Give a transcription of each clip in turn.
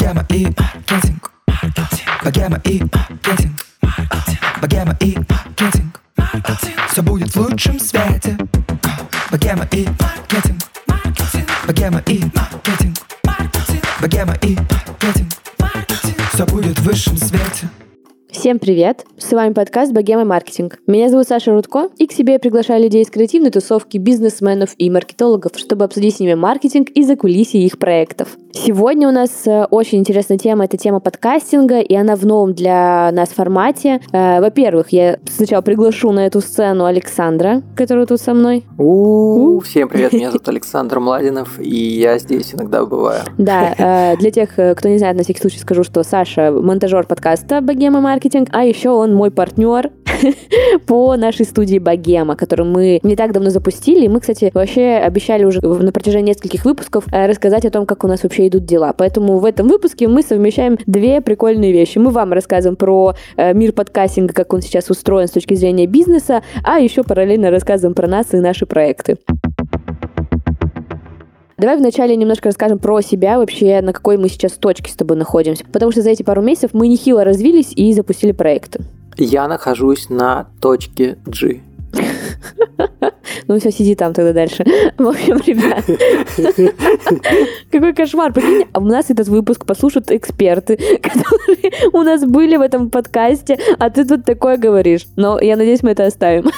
Богема и маркетинг. Богема и маркетинг. Богема и маркетинг. Все будет в лучшем свете. Богема и маркетинг. Богема и маркетинг. Богема и маркетинг. Все будет в высшем свете. Всем привет! С вами подкаст «Богема маркетинг». Меня зовут Саша Рудко, и к себе я приглашаю людей из креативной тусовки, бизнесменов и маркетологов, чтобы обсудить с ними маркетинг и закулисье их проектов. Сегодня у нас э, очень интересная тема, это тема подкастинга, и она в новом для нас формате. Э, во-первых, я сначала приглашу на эту сцену Александра, который тут со мной. У, всем привет, меня зовут Александр Младинов, и я здесь иногда бываю. Да, э, для тех, кто не знает, на всякий случай скажу, что Саша монтажер подкаста «Богема маркетинг», а еще он мой партнер по нашей студии «Богема», которую мы не так давно запустили. Мы, кстати, вообще обещали уже на протяжении нескольких выпусков рассказать о том, как у нас вообще вообще идут дела. Поэтому в этом выпуске мы совмещаем две прикольные вещи. Мы вам рассказываем про э, мир подкастинга, как он сейчас устроен с точки зрения бизнеса, а еще параллельно рассказываем про нас и наши проекты. Давай вначале немножко расскажем про себя, вообще на какой мы сейчас точке с тобой находимся. Потому что за эти пару месяцев мы нехило развились и запустили проекты. Я нахожусь на точке G. Ну все, сиди там тогда дальше. В общем, ребят, какой кошмар. Прикинь, а у нас этот выпуск послушают эксперты, которые у нас были в этом подкасте, а ты тут такое говоришь. Но я надеюсь, мы это оставим.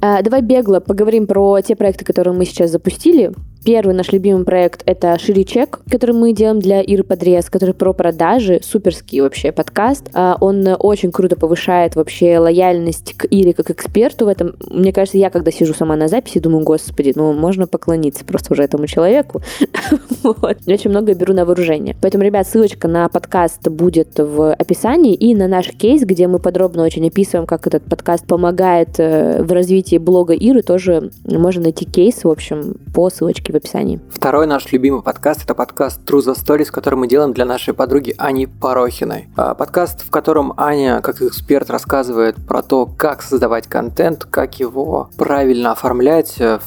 А, давай бегло поговорим про те проекты, которые мы сейчас запустили. Первый наш любимый проект — это Ширичек, который мы делаем для Иры Подрез, который про продажи, суперский вообще подкаст. А, он очень круто повышает вообще лояльность к Ире как эксперту в этом. Мне кажется, я когда сижу сама на записи, думаю, господи, ну можно поклониться просто уже этому человеку. вот. Очень много беру на вооружение. Поэтому, ребят, ссылочка на подкаст будет в описании и на наш кейс, где мы подробно очень описываем, как этот подкаст помогает э, в развитии блога Иры, тоже можно найти кейс, в общем, по ссылочке ссылочки в описании. Второй наш любимый подкаст – это подкаст True the Stories, который мы делаем для нашей подруги Ани Порохиной. А, подкаст, в котором Аня, как эксперт, рассказывает про то, как создавать контент, как его правильно оформлять, э,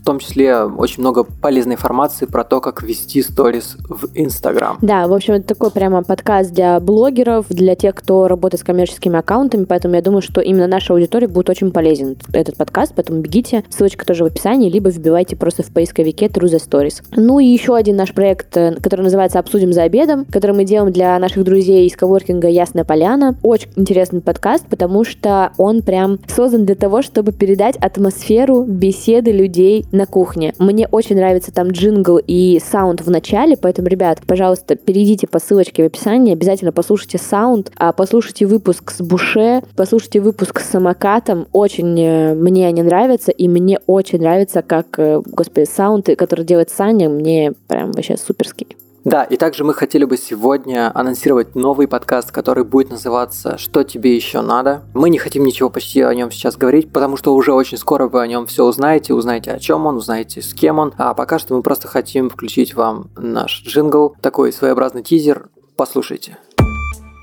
в том числе очень много полезной информации про то, как вести сторис в Инстаграм. Да, в общем, это такой прямо подкаст для блогеров, для тех, кто работает с коммерческими аккаунтами, поэтому я думаю, что именно наша аудитория будет очень полезен этот подкаст, поэтому бегите, ссылочка тоже в описании, либо вбивайте просто в поисковике True the Stories. Ну и еще один наш проект, э, который называется «Обсудим за обедом», который мы делаем для наших друзей из коворкинга «Ясная поляна». Очень интересный подкаст, потому что он прям создан для того, чтобы передать атмосферу беседы людей на кухне. Мне очень нравится там джингл и саунд в начале, поэтому, ребят, пожалуйста, перейдите по ссылочке в описании, обязательно послушайте саунд, а послушайте выпуск с Буше, послушайте выпуск с самокатом. Очень э, мне они нравятся, и мне очень нравится, как, э, господи, саунд, который делает Саня, мне прям вообще суперский. Да, и также мы хотели бы сегодня анонсировать новый подкаст, который будет называться «Что тебе еще надо?». Мы не хотим ничего почти о нем сейчас говорить, потому что уже очень скоро вы о нем все узнаете, узнаете о чем он, узнаете с кем он. А пока что мы просто хотим включить вам наш джингл, такой своеобразный тизер. Послушайте.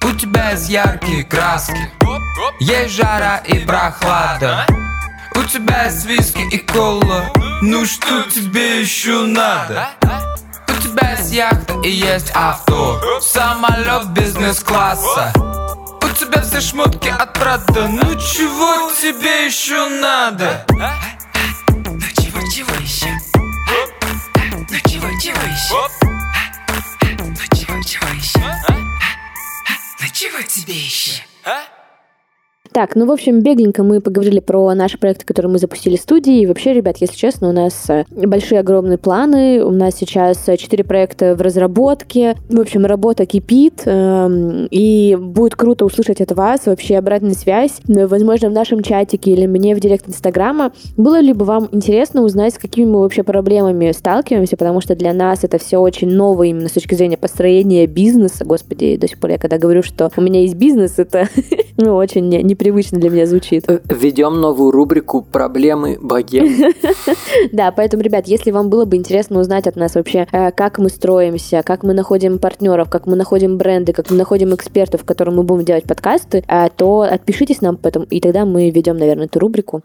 У тебя есть яркие краски, есть жара и прохлада. У тебя есть виски и кола, ну что тебе еще надо? Есть яхта и есть авто Самолет бизнес-класса У тебя все шмотки от Прада Ну чего тебе еще надо? Ну чего, чего еще? Ну чего, чего еще? Ну чего, чего еще? Ну чего тебе еще? Так, ну, в общем, бегленько мы поговорили про наши проекты, которые мы запустили в студии. И вообще, ребят, если честно, у нас э, большие огромные планы. У нас сейчас э, четыре проекта в разработке. В общем, работа кипит. Эм, и будет круто услышать от вас вообще обратную связь. Возможно, в нашем чатике или мне в директ Инстаграма. Было ли бы вам интересно узнать, с какими мы вообще проблемами сталкиваемся, потому что для нас это все очень ново именно с точки зрения построения бизнеса. Господи, до сих пор я когда говорю, что у меня есть бизнес, это ну, очень неприятно непривычно для меня звучит. Э, Введем новую рубрику «Проблемы богем». Да, поэтому, ребят, если вам было бы интересно узнать от нас вообще, э, как мы строимся, как мы находим партнеров, как мы находим бренды, как мы находим экспертов, которым мы будем делать подкасты, э, то отпишитесь нам потом, и тогда мы ведем, наверное, эту рубрику.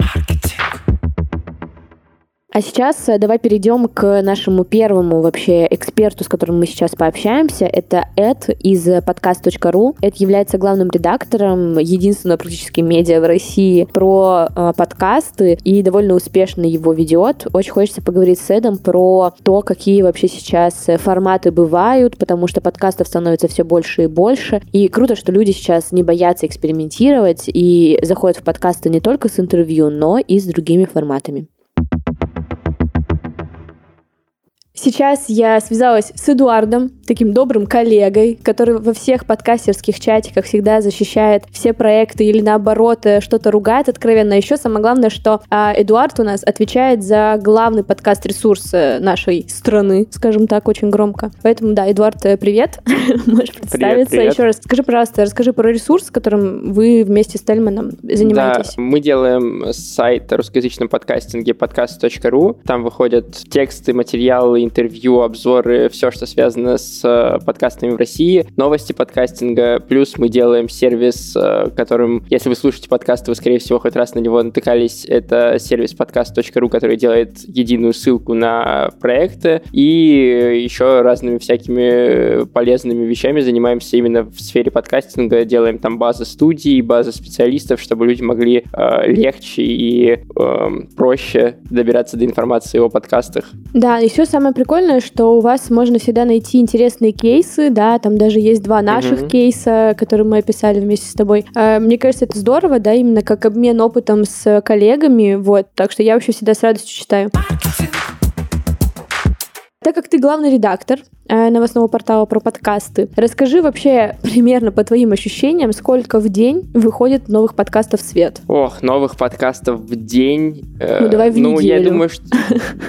А сейчас э, давай перейдем к нашему первому вообще эксперту, с которым мы сейчас пообщаемся. Это Эд из подкаст.ру. Эд является главным редактором единственного практически медиа в России про э, подкасты и довольно успешно его ведет. Очень хочется поговорить с Эдом про то, какие вообще сейчас э, форматы бывают, потому что подкастов становится все больше и больше. И круто, что люди сейчас не боятся экспериментировать и заходят в подкасты не только с интервью, но и с другими форматами. Сейчас я связалась с Эдуардом, таким добрым коллегой, который во всех подкастерских чатиках всегда защищает все проекты или наоборот э, что-то ругает откровенно. Еще самое главное, что а, Эдуард у нас отвечает за главный подкаст-ресурс э, нашей страны, скажем так, очень громко. Поэтому, да, Эдуард, э, привет. Можешь представиться. Привет, привет. Еще раз скажи, пожалуйста, расскажи про ресурс, которым вы вместе с Тельманом занимаетесь. Да, мы делаем сайт русскоязычном подкастинге подкаст.ру. Там выходят тексты, материалы, интервью, обзоры, все, что связано с э, подкастами в России, новости подкастинга, плюс мы делаем сервис, э, которым, если вы слушаете подкасты, вы, скорее всего, хоть раз на него натыкались, это сервис подкаст.ру, который делает единую ссылку на проекты, и еще разными всякими полезными вещами занимаемся именно в сфере подкастинга, делаем там базы студий, базы специалистов, чтобы люди могли э, легче и э, проще добираться до информации о подкастах. Да, еще самое прикольное, что у вас можно всегда найти интересные кейсы, да, там даже есть два наших mm-hmm. кейса, которые мы описали вместе с тобой. А, мне кажется, это здорово, да, именно как обмен опытом с коллегами, вот, так что я вообще всегда с радостью читаю. Так как ты главный редактор э, новостного портала про подкасты, расскажи вообще примерно по твоим ощущениям, сколько в день выходит новых подкастов в свет? Ох, новых подкастов в день. Э, ну, давай в ну, неделю. Я думаю, что,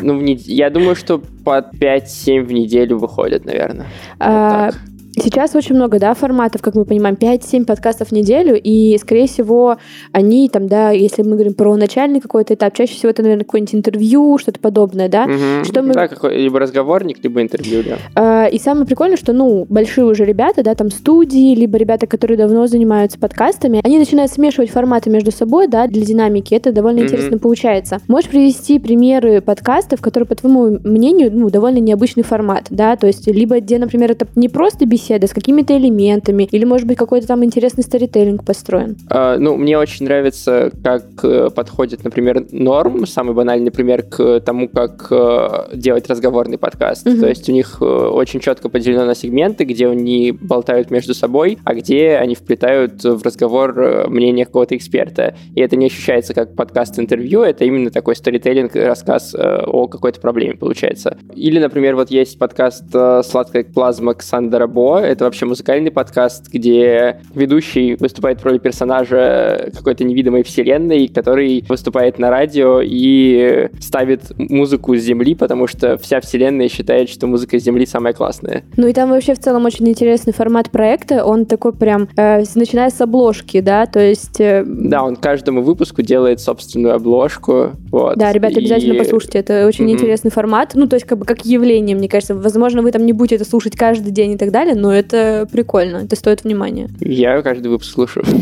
ну, в не, я думаю, что по 5-7 в неделю выходят, наверное. А, вот Сейчас очень много, да, форматов, как мы понимаем, 5-7 подкастов в неделю, и, скорее всего, они там, да, если мы говорим про начальный какой-то этап, чаще всего это, наверное, какое-нибудь интервью, что-то подобное, да? Угу. Что мы... Да, какой, либо разговорник, либо интервью, да. А, и самое прикольное, что, ну, большие уже ребята, да, там студии, либо ребята, которые давно занимаются подкастами, они начинают смешивать форматы между собой, да, для динамики, это довольно угу. интересно получается. Можешь привести примеры подкастов, которые, по твоему мнению, ну, довольно необычный формат, да, то есть либо где, например, это не просто беседа, беседы с какими-то элементами, или, может быть, какой-то там интересный сторителлинг построен? А, ну, мне очень нравится, как э, подходит, например, норм, самый банальный пример, к тому, как э, делать разговорный подкаст. Угу. То есть у них э, очень четко поделено на сегменты, где они болтают между собой, а где они вплетают в разговор мнение какого-то эксперта. И это не ощущается как подкаст-интервью, это именно такой сторителлинг, рассказ о какой-то проблеме получается. Или, например, вот есть подкаст «Сладкая плазма» Ксандера Бо, это вообще музыкальный подкаст, где ведущий выступает в роли персонажа какой-то невидимой вселенной, который выступает на радио и ставит музыку с Земли, потому что вся вселенная считает, что музыка с Земли самая классная. Ну и там вообще в целом очень интересный формат проекта. Он такой прям, э, начиная с обложки, да, то есть... Э... Да, он каждому выпуску делает собственную обложку. Вот. Да, ребята, обязательно и... послушайте. Это очень mm-hmm. интересный формат. Ну, то есть как бы как явление, мне кажется. Возможно, вы там не будете это слушать каждый день и так далее, но это прикольно, это стоит внимания. Я каждый выпуск слушаю.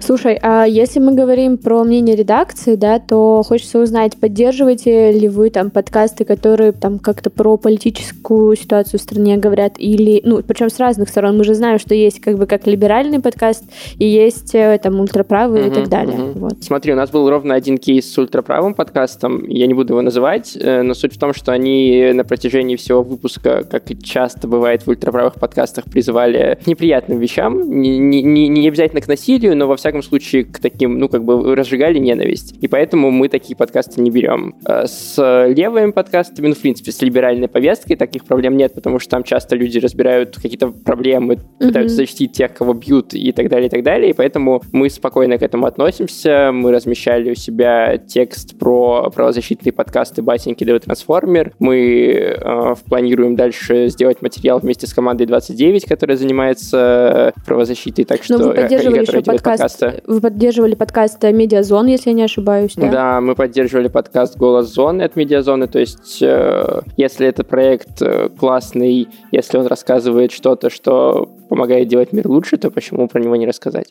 Слушай, а если мы говорим про мнение редакции, да, то хочется узнать, поддерживаете ли вы там подкасты, которые там как-то про политическую ситуацию в стране говорят, или, ну, причем с разных сторон. Мы же знаем, что есть как бы как либеральный подкаст, и есть э, там ультраправый uh-huh, и так далее. Uh-huh. Вот. Смотри, у нас был ровно один кейс с ультраправым подкастом, я не буду его называть, э, но суть в том, что они на протяжении всего выпуска, как и часто бывает в ультраправых подкастах, призывали к неприятным вещам, не, не, не обязательно к насилию, но во всяком всяком случае, к таким, ну, как бы разжигали ненависть. И поэтому мы такие подкасты не берем. А с левыми подкастами, ну, в принципе, с либеральной повесткой таких проблем нет, потому что там часто люди разбирают какие-то проблемы, mm-hmm. пытаются защитить тех, кого бьют и так далее, и так далее. И поэтому мы спокойно к этому относимся. Мы размещали у себя текст про правозащитные подкасты «Батеньки Дэвид Трансформер». Мы э, планируем дальше сделать материал вместе с командой 29, которая занимается правозащитой. Так что, Но вы поддерживали еще подкаст подкаста. Вы поддерживали подкаст Медиазон, если я не ошибаюсь, да? Да, мы поддерживали подкаст Голос Зоны от Медиазоны. То есть, э, если этот проект э, классный, если он рассказывает что-то, что помогает делать мир лучше, то почему про него не рассказать?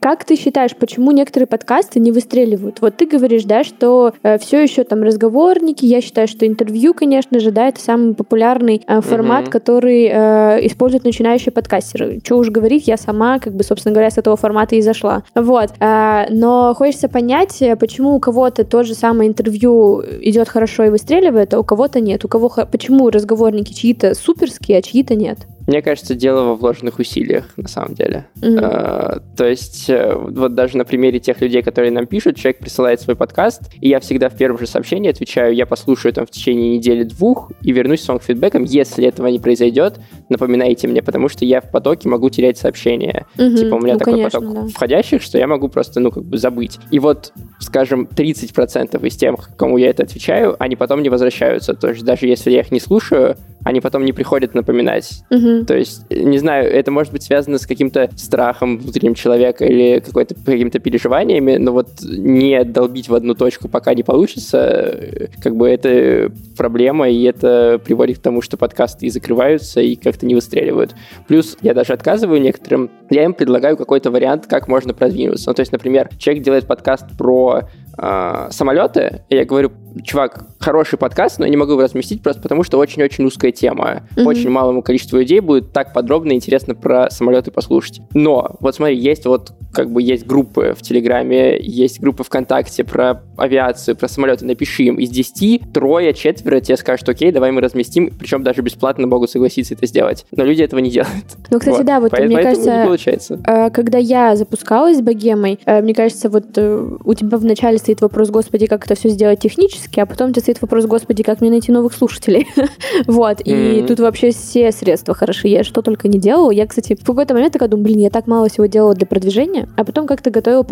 Как ты считаешь, почему некоторые подкасты не выстреливают? Вот ты говоришь, да, что э, все еще там разговорники, я считаю, что интервью, конечно же, да, это самый популярный э, формат, mm-hmm. который э, используют начинающие подкастеры. Что уж говорить, я сама, как бы, собственно говоря, с этого формата и зашла. Вот. Э, но хочется понять, э, почему у кого-то то же самое интервью идет хорошо и выстреливает, а у кого-то нет. У кого почему разговорники чьи-то суперские, а чьи-то нет? Мне кажется, дело во вложенных усилиях, на самом деле. Mm-hmm. А, то есть, э, вот даже на примере тех людей, которые нам пишут, человек присылает свой подкаст, и я всегда в первом же сообщении отвечаю, я послушаю там в течение недели-двух и вернусь с вам фидбэком. Если этого не произойдет, напоминайте мне, потому что я в потоке могу терять сообщения. Mm-hmm. Типа у меня ну, такой конечно, поток да. входящих, что я могу просто, ну, как бы забыть. И вот, скажем, 30% из тех, кому я это отвечаю, они потом не возвращаются. То есть даже если я их не слушаю, они потом не приходят напоминать. Угу. То есть, не знаю, это может быть связано с каким-то страхом внутренним человека или какой-то, какими-то переживаниями, но вот не долбить в одну точку, пока не получится, как бы это проблема, и это приводит к тому, что подкасты и закрываются, и как-то не выстреливают. Плюс я даже отказываю некоторым, я им предлагаю какой-то вариант, как можно продвинуться. Ну, то есть, например, человек делает подкаст про э, самолеты, и я говорю, чувак, хороший подкаст, но я не могу его разместить просто потому, что очень-очень узкая тема. Mm-hmm. Очень малому количеству людей будет так подробно и интересно про самолеты послушать. Но, вот смотри, есть вот как бы есть группы в Телеграме, есть группы ВКонтакте про авиацию, про самолеты, напиши им. Из 10 трое, четверо тебе скажут, окей, давай мы разместим, причем даже бесплатно могут согласиться это сделать. Но люди этого не делают. Ну, кстати, вот. да, вот Поэтому мне кажется, получается. Э, когда я запускалась с богемой, э, мне кажется, вот э, у тебя вначале стоит вопрос, господи, как это все сделать технически, а потом у тебя стоит вопрос, господи, как мне найти новых слушателей. вот, и тут вообще все средства хороши. Я что только не делала. Я, кстати, в какой-то момент такая думаю, блин, я так мало всего делала для продвижения, а потом как-то готовила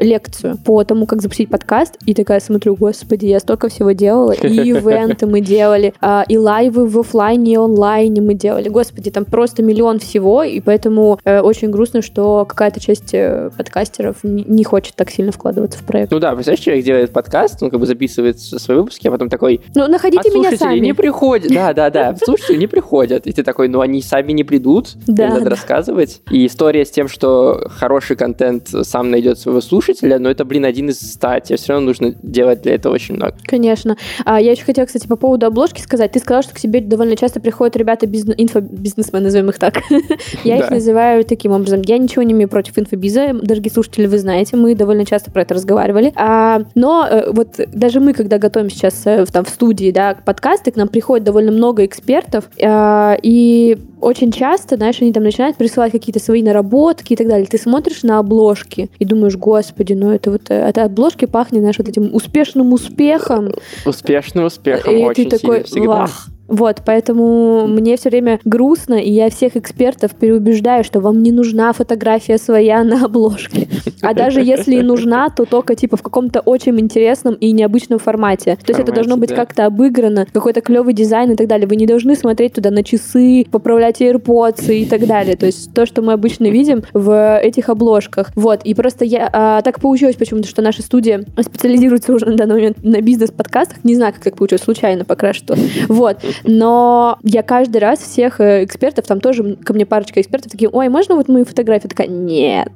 лекцию по тому, как запустить подкаст, и такая смотрю, господи, я столько всего делала, и ивенты мы делали, а, и лайвы в офлайне и онлайне мы делали. Господи, там просто миллион всего, и поэтому э, очень грустно, что какая-то часть э, подкастеров не хочет так сильно вкладываться в проект. Ну да, представляешь, человек делает подкаст, он как бы записывает свои выпуски, а потом такой... Ну, находите меня сами. не приходят. Да, да, да. Слушатели не приходят. И ты такой, ну, они сами не придут. Да. Надо рассказывать. И история с тем, что хороший контент сам найдет своего слушателя, но это, блин, один из ста. Тебе все равно нужно делать для этого очень много. Конечно. А, я еще хотела, кстати, по поводу обложки сказать. Ты сказал, что к себе довольно часто приходят ребята бизнес, инфобизнесмены, назовем их так. Я их называю таким образом. Я ничего не имею против инфобиза. Дорогие слушатели, вы знаете, мы довольно часто про это разговаривали. А, но э, вот даже мы, когда готовим сейчас э, там в студии, да, подкасты, к нам приходит довольно много экспертов, а, и очень часто, знаешь, они там начинают присылать какие-то свои наработки и так далее. Ты смотришь на обложки и думаешь, господи, ну это вот, от обложки пахнет, знаешь, вот этим успешным успехом. Успешным успехом, и очень ты такой, всегда. Вах, вот, поэтому мне все время грустно, и я всех экспертов переубеждаю, что вам не нужна фотография своя на обложке. А даже если и нужна, то только типа в каком-то очень интересном и необычном формате. То есть это должно быть как-то обыграно, какой-то клевый дизайн и так далее. Вы не должны смотреть туда на часы, поправлять AirPods и так далее. То есть то, что мы обычно видим в этих обложках. Вот, и просто я а, так получилось почему-то, что наша студия специализируется уже на данный момент на бизнес-подкастах. Не знаю, как так получилось, случайно пока что. Вот. Но я каждый раз всех э, экспертов, там тоже ко мне парочка экспертов такие, ой, можно вот мою фотографию? Такая, нет.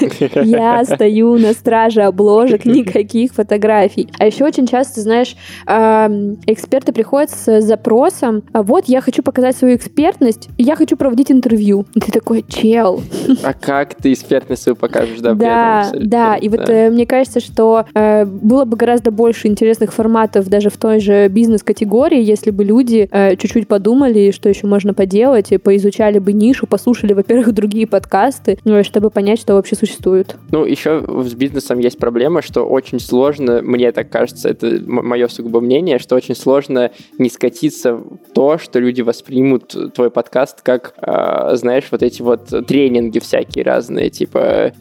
Я стою на страже обложек, никаких фотографий. А еще очень часто, знаешь, эксперты приходят с запросом, а вот я хочу показать свою экспертность, я хочу проводить интервью. И ты такой, чел. А как ты экспертность свою покажешь, да? Да, да. И вот э, мне кажется, что э, было бы гораздо больше интересных форматов даже в той же бизнес-категории, если бы люди люди э, чуть-чуть подумали, что еще можно поделать, и поизучали бы нишу, послушали, во-первых, другие подкасты, ну, чтобы понять, что вообще существует. Ну, еще с бизнесом есть проблема, что очень сложно, мне так кажется, это мое сугубо мнение, что очень сложно не скатиться в то, что люди воспримут твой подкаст как, э, знаешь, вот эти вот тренинги всякие разные, типа,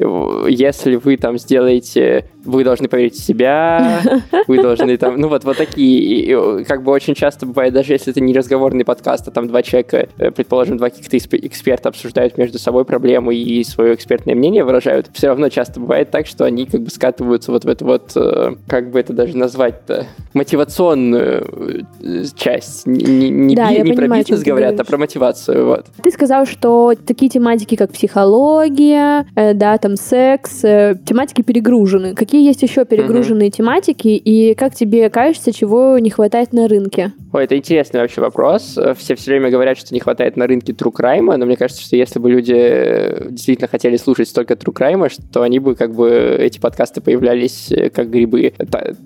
если вы там сделаете вы должны поверить в себя, вы должны там, ну вот, вот такие, и, как бы очень часто бывает, даже если если это не разговорный подкаст, а там два человека, э, предположим, два каких-то эксперта обсуждают между собой проблему и свое экспертное мнение выражают, все равно часто бывает так, что они как бы скатываются вот в эту вот, э, как бы это даже назвать-то, мотивационную э, часть. Не, не, Да, я не про понимаю, о бизнес говорят, а про мотивацию. Вот. Ты сказал, что такие тематики, как психология, э, да, там секс, э, тематики перегружены. Какие есть еще перегруженные тематики, и как тебе кажется, чего не хватает на рынке? Ой, это интересный вообще вопрос. Все все время говорят, что не хватает на рынке true crime, но мне кажется, что если бы люди э, действительно хотели слушать столько true crime, что они бы как бы эти подкасты появлялись э, как грибы.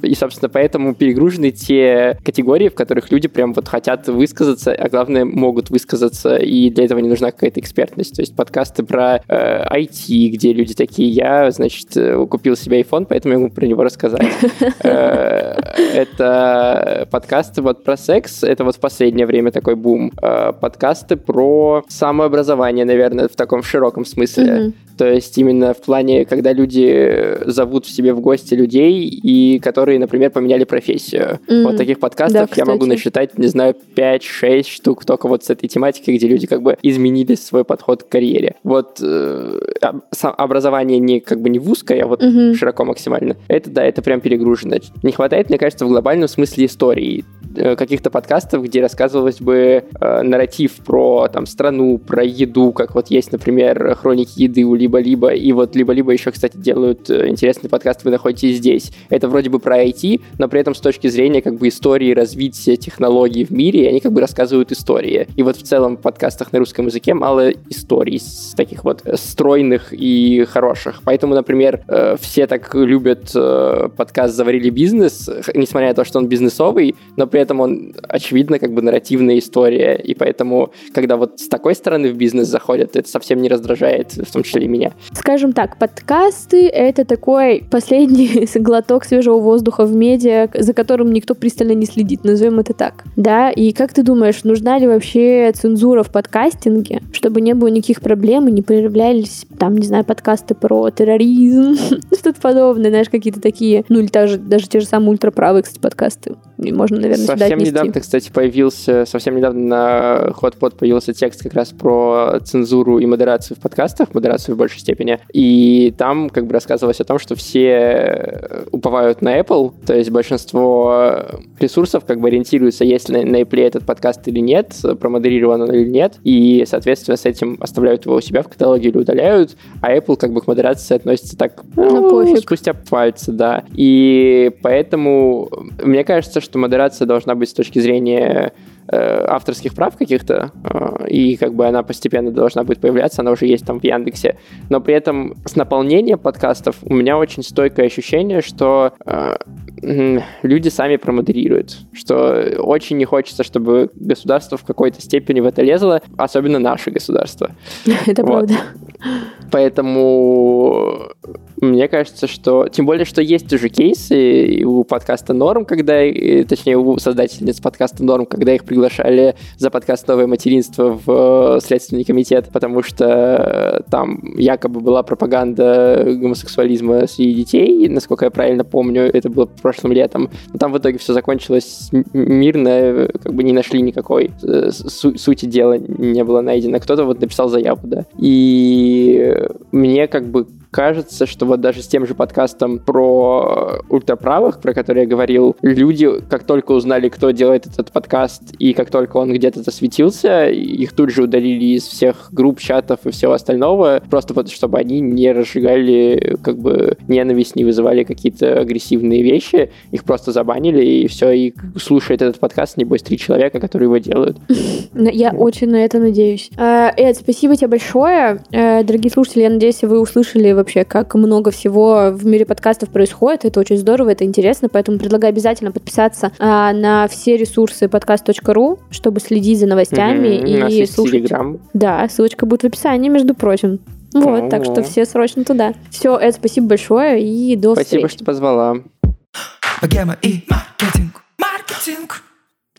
И, собственно, поэтому перегружены те категории, в которых люди прям вот хотят высказаться, а главное, могут высказаться, и для этого не нужна какая-то экспертность. То есть подкасты про э, IT, где люди такие, я, значит, э, купил себе iPhone, поэтому я могу про него рассказать. Э, Это подкасты вот про секс, это вот последнее время такой бум. Э, Подкасты про самообразование, наверное, в таком широком смысле. Мгм. То есть именно в плане, когда люди зовут в себе в гости людей, и которые, например, поменяли профессию. Мгм. Вот таких подкастов Да, я могу насчитать, не знаю, 5-6 штук только вот с этой тематикой, где люди как бы изменили свой подход к карьере. Вот э, образование не как бы не в узкое, а вот Мгм. широко максимально. Это да, это прям перегружено. Не хватает, мне кажется, в глобальном смысле истории э, каких-то подкастов, где рассказывалось бы э, нарратив про там страну, про еду, как вот есть, например, хроники еды у либо-либо, и вот либо-либо еще, кстати, делают э, интересный подкаст, вы находитесь здесь. Это вроде бы про IT, но при этом с точки зрения как бы истории развития технологий в мире, они как бы рассказывают истории. И вот в целом в подкастах на русском языке мало историй с таких вот э, стройных и хороших. Поэтому, например, э, все так любят подкаст «Заварили бизнес», несмотря на то, что он бизнесовый, но при этом он, очевидно, как бы нарративная история. И поэтому, когда вот с такой стороны в бизнес заходят, это совсем не раздражает, в том числе и меня. Скажем так, подкасты — это такой последний глоток свежего воздуха в медиа, за которым никто пристально не следит, назовем это так. Да, и как ты думаешь, нужна ли вообще цензура в подкастинге, чтобы не было никаких проблем и не появлялись там, не знаю, подкасты про терроризм, что-то подобное, знаешь, какие-то такие, ну или даже, даже те же самые ультраправые, кстати, подкасты. Можно, наверное, сюда Совсем отнести. недавно, кстати, появился, совсем недавно на HotPod появился текст как раз про цензуру и модерацию в подкастах, модерацию в большей степени. И там как бы рассказывалось о том, что все уповают на Apple, то есть большинство ресурсов как бы ориентируются, есть ли на Apple этот подкаст или нет, промодерирован он или нет, и, соответственно, с этим оставляют его у себя в каталоге или удаляют, а Apple как бы к модерации относится так, Ну, ну, пофиг. спустя пальцы, да. И поэтому мне кажется, что модерация должна быть с точки зрения э, авторских прав каких-то, э, и как бы она постепенно должна будет появляться, она уже есть там в Яндексе. Но при этом с наполнением подкастов у меня очень стойкое ощущение, что э, люди сами промодерируют, что очень не хочется, чтобы государство в какой-то степени в это лезло, особенно наше государство. Это Вот. правда. Поэтому мне кажется, что... Тем более, что есть уже кейсы у подкаста «Норм», когда... и, Точнее, у создательниц подкаста «Норм», когда их приглашали за подкаст «Новое материнство» в э, Следственный комитет, потому что э, там якобы была пропаганда гомосексуализма среди детей, насколько я правильно помню, это было прошлым летом. Но там в итоге все закончилось мирно, э, как бы не нашли никакой э, су- сути дела, не было найдено. Кто-то вот написал заяву, да. И мне как бы кажется, что вот даже с тем же подкастом про ультраправых, про который я говорил, люди, как только узнали, кто делает этот подкаст, и как только он где-то засветился, их тут же удалили из всех групп, чатов и всего остального, просто потому, чтобы они не разжигали как бы ненависть, не вызывали какие-то агрессивные вещи, их просто забанили, и все, и слушает этот подкаст, небось, три человека, которые его делают. Но Я очень на это надеюсь. Э, Эд, спасибо тебе большое. Э, Дорогие слушатели, я надеюсь, вы услышали вообще, как много всего в мире подкастов происходит. Это очень здорово, это интересно, поэтому предлагаю обязательно подписаться а, на все ресурсы podcast.ru, чтобы следить за новостями нас и слушать. Telegram. Да, ссылочка будет в описании, между прочим. Вот, так что О. все срочно туда. Все, Эд, спасибо большое и до Спасибо, встречи. что позвала. Богема и маркетинг, маркетинг.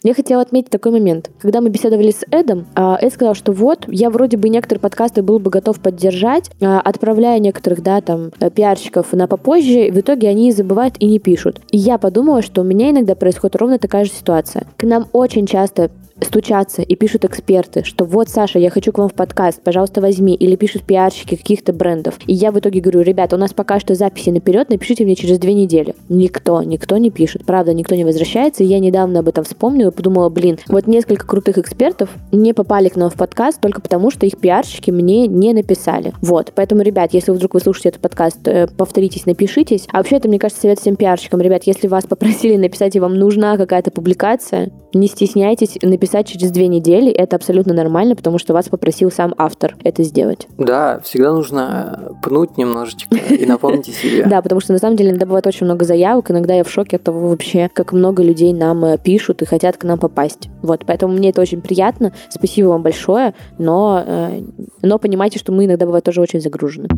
Я хотела отметить такой момент. Когда мы беседовали с Эдом, а, Эд сказал, что вот, я вроде бы некоторые подкасты был бы готов поддержать, а, отправляя некоторых, да, там, э, пиарщиков на попозже, в итоге они забывают и не пишут. И я подумала, что у меня иногда происходит ровно такая же ситуация. К нам очень часто стучатся и пишут эксперты, что вот, Саша, я хочу к вам в подкаст, пожалуйста, возьми. Или пишут пиарщики каких-то брендов. И я в итоге говорю, ребята, у нас пока что записи наперед, напишите мне через две недели. Никто, никто не пишет. Правда, никто не возвращается. И я недавно об этом вспомнила и подумала, блин, вот несколько крутых экспертов не попали к нам в подкаст только потому, что их пиарщики мне не написали. Вот. Поэтому, ребят, если вдруг вы слушаете этот подкаст, э, повторитесь, напишитесь. А вообще, это, мне кажется, совет всем пиарщикам. Ребят, если вас попросили написать и вам нужна какая-то публикация, не стесняйтесь написать через две недели. Это абсолютно нормально, потому что вас попросил сам автор это сделать. Да, всегда нужно пнуть немножечко и напомнить о себе. Да, потому что на самом деле иногда бывает очень много заявок, иногда я в шоке от того вообще, как много людей нам э, пишут и хотят к нам попасть. Вот, поэтому мне это очень приятно. Спасибо вам большое, но, э, но понимайте, что мы иногда бывает тоже очень загружены.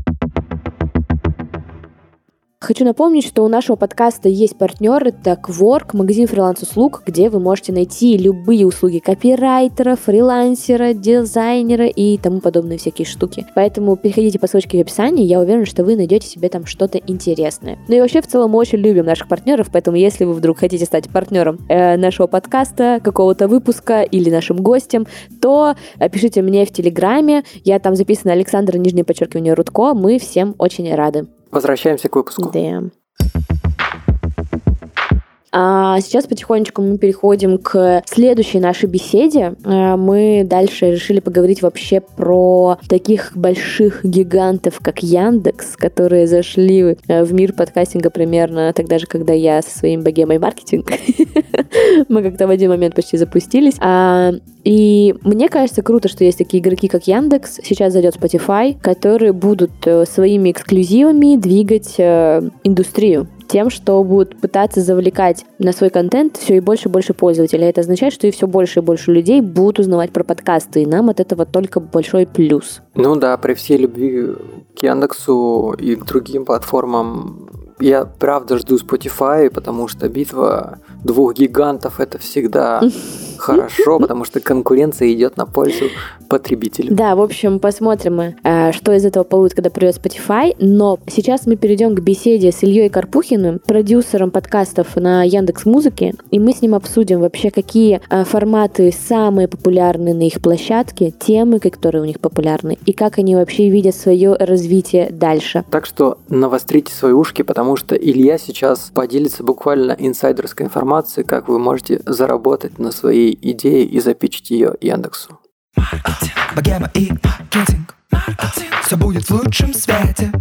Хочу напомнить, что у нашего подкаста есть партнер, это Quark, магазин фриланс-услуг, где вы можете найти любые услуги копирайтера, фрилансера, дизайнера и тому подобные всякие штуки. Поэтому переходите по ссылочке в описании, я уверена, что вы найдете себе там что-то интересное. Ну и вообще в целом мы очень любим наших партнеров, поэтому если вы вдруг хотите стать партнером э, нашего подкаста, какого-то выпуска или нашим гостем, то пишите мне в Телеграме, я там записана Александра, нижнее подчеркивание, Рудко, мы всем очень рады. Возвращаемся к выпуску. Да. А сейчас потихонечку мы переходим к следующей нашей беседе. Э, мы дальше решили поговорить вообще про таких больших гигантов, как Яндекс, которые зашли э, в мир подкастинга примерно тогда же, когда я со своим богемой маркетинг. Мы как-то в один момент почти запустились. А, и мне кажется круто, что есть такие игроки, как Яндекс, сейчас зайдет Spotify, которые будут э, своими эксклюзивами двигать индустрию тем, что будут пытаться завлекать на свой контент все и больше и больше пользователей. Это означает, что и все больше и больше людей будут узнавать про подкасты, и нам от этого только большой плюс. Ну да, при всей любви к Яндексу и к другим платформам я правда жду Spotify, потому что битва двух гигантов это всегда хорошо, потому что конкуренция идет на пользу потребителю. Да, в общем, посмотрим э, что из этого получится, когда придет Spotify. Но сейчас мы перейдем к беседе с Ильей Карпухиным, продюсером подкастов на Яндекс Музыке, и мы с ним обсудим вообще, какие э, форматы самые популярные на их площадке, темы, которые у них популярны, и как они вообще видят свое развитие дальше. Так что навострите свои ушки, потому что Илья сейчас поделится буквально инсайдерской информацией, как вы можете заработать на своей идее и запичить ее Яндексу. Богема и маркетинг. Все будет в лучшем свете.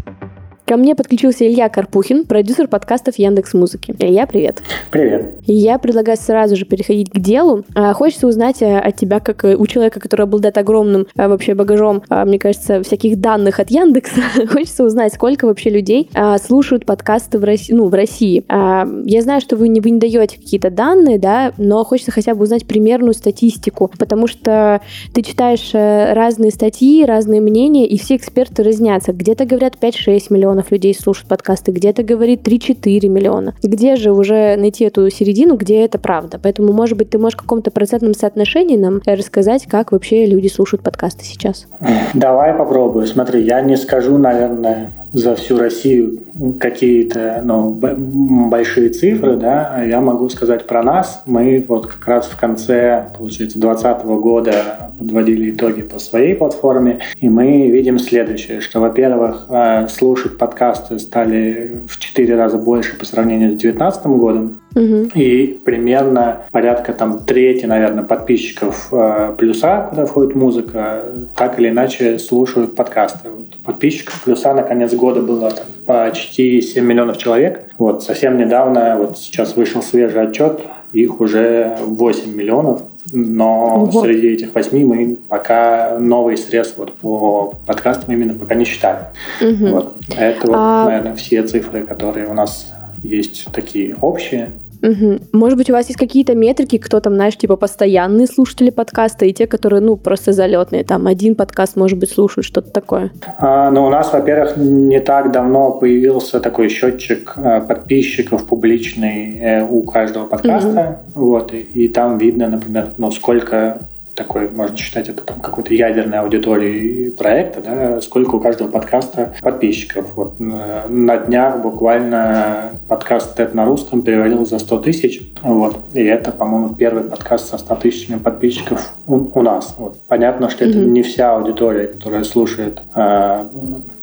Ко мне подключился Илья Карпухин, продюсер подкастов Яндекс Музыки. Илья, привет. Привет. Я предлагаю сразу же переходить к делу. А, хочется узнать э, от тебя, как у человека, который обладает огромным а, вообще багажом, а, мне кажется, всяких данных от Яндекса. хочется узнать, сколько вообще людей слушают подкасты в России. Ну, в России. Я знаю, что вы не, вы не даете какие-то данные, да, но хочется хотя бы узнать примерную статистику, потому что ты читаешь э, разные статьи, разные мнения, и все эксперты разнятся. Где-то говорят 5-6 миллионов миллионов людей слушают подкасты, где-то говорит 3-4 миллиона. Где же уже найти эту середину, где это правда? Поэтому, может быть, ты можешь в каком-то процентном соотношении нам рассказать, как вообще люди слушают подкасты сейчас? Давай попробую. Смотри, я не скажу, наверное, за всю Россию какие-то ну, большие цифры, да, я могу сказать про нас. Мы вот как раз в конце, получается, 2020 года подводили итоги по своей платформе, и мы видим следующее, что, во-первых, э, слушать подкасты стали в 4 раза больше по сравнению с 2019 годом, Угу. И примерно порядка там трети, наверное, подписчиков э, плюса, куда входит музыка, так или иначе слушают подкасты. Вот, подписчиков плюса на конец года было там, почти 7 миллионов человек. Вот совсем недавно, вот сейчас вышел свежий отчет, их уже 8 миллионов. Но Ого. среди этих восьми мы пока новый срез вот по подкастам именно пока не считали. Угу. Вот. Это, вот, а... наверное, все цифры, которые у нас есть такие общие. Угу. Может быть, у вас есть какие-то метрики, кто там, знаешь, типа постоянные слушатели подкаста и те, которые, ну, просто залетные, там, один подкаст, может быть, слушают, что-то такое? А, ну, у нас, во-первых, не так давно появился такой счетчик э, подписчиков публичный э, у каждого подкаста, угу. вот, и, и там видно, например, ну, сколько такой, можно считать это там какой-то ядерной аудиторией проекта, да, сколько у каждого подкаста подписчиков. Вот на днях буквально подкаст TED на русском перевалил за 100 тысяч, вот, и это, по-моему, первый подкаст со 100 тысячами подписчиков у, у нас. Вот. Понятно, что mm-hmm. это не вся аудитория, которая слушает э,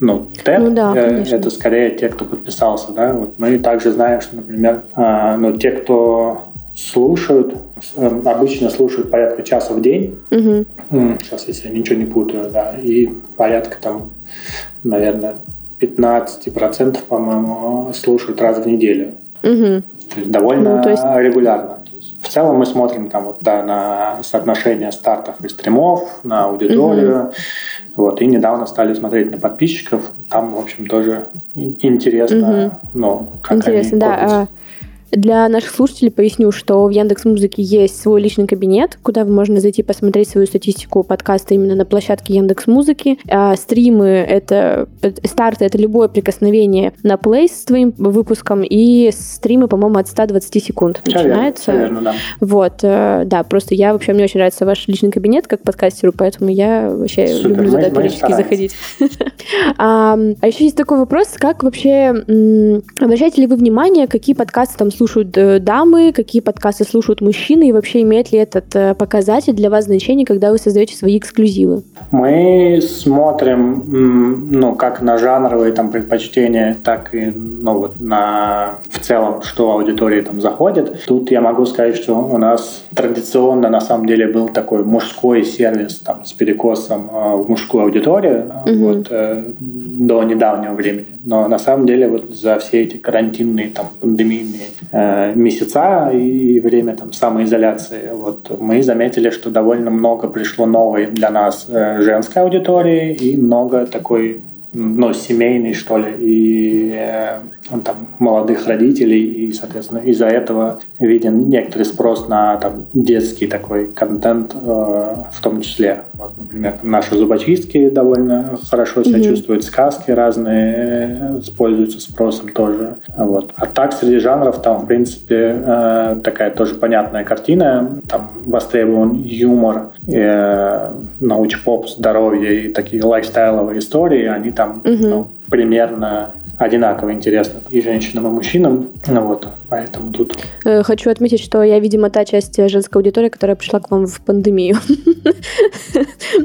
ну, TED, ну, да, э, это скорее те, кто подписался, да, вот мы также знаем, что, например, э, ну, те, кто слушают, э, обычно слушают порядка часа в день. Угу. Сейчас, если я ничего не путаю, да, и порядка там, наверное, 15%, по-моему, слушают раз в неделю. Угу. То есть довольно ну, то есть... регулярно. в целом мы смотрим там вот, да, на соотношение стартов и стримов, на аудиторию. Угу. Вот, и недавно стали смотреть на подписчиков. Там, в общем, тоже интересно. Угу. Ну, как интересно, они да. Для наших слушателей поясню, что в Яндекс Музыке есть свой личный кабинет, куда можете зайти посмотреть свою статистику подкаста именно на площадке Яндекс Музыки. А стримы это старты это любое прикосновение на плей с твоим выпуском и стримы, по-моему, от 120 секунд. Верно, верно, да. Вот, э, да, просто я вообще мне очень нравится ваш личный кабинет как подкастеру, поэтому я вообще Супер, люблю туда периодически заходить. а, а еще есть такой вопрос, как вообще обращаете ли вы внимание, какие подкасты там слушают э, дамы, какие подкасты слушают мужчины, и вообще имеет ли этот э, показатель для вас значение, когда вы создаете свои эксклюзивы? Мы смотрим, ну, как на жанровые там предпочтения, так и, ну, вот на в целом, что аудитории там заходит. Тут я могу сказать, что у нас традиционно на самом деле был такой мужской сервис там с перекосом э, в мужскую аудиторию угу. вот э, до недавнего времени. Но на самом деле вот за все эти карантинные там пандемийные Э, месяца и время там самоизоляции, вот мы заметили, что довольно много пришло новой для нас э, женской аудитории и много такой ну, семейный, что ли, и э, там, молодых родителей, и, соответственно, из-за этого виден некоторый спрос на там, детский такой контент э, в том числе. Вот, например, там, наши зубочистки довольно хорошо себя mm-hmm. чувствуют, сказки разные э, пользуются спросом тоже. Вот. А так, среди жанров, там, в принципе, э, такая тоже понятная картина. Там востребован юмор, э, научпоп, здоровье и такие лайфстайловые истории, они там угу. ну, примерно одинаково интересно и женщинам, и мужчинам. Ну, вот, поэтому тут... Э, хочу отметить, что я, видимо, та часть женской аудитории, которая пришла к вам в пандемию.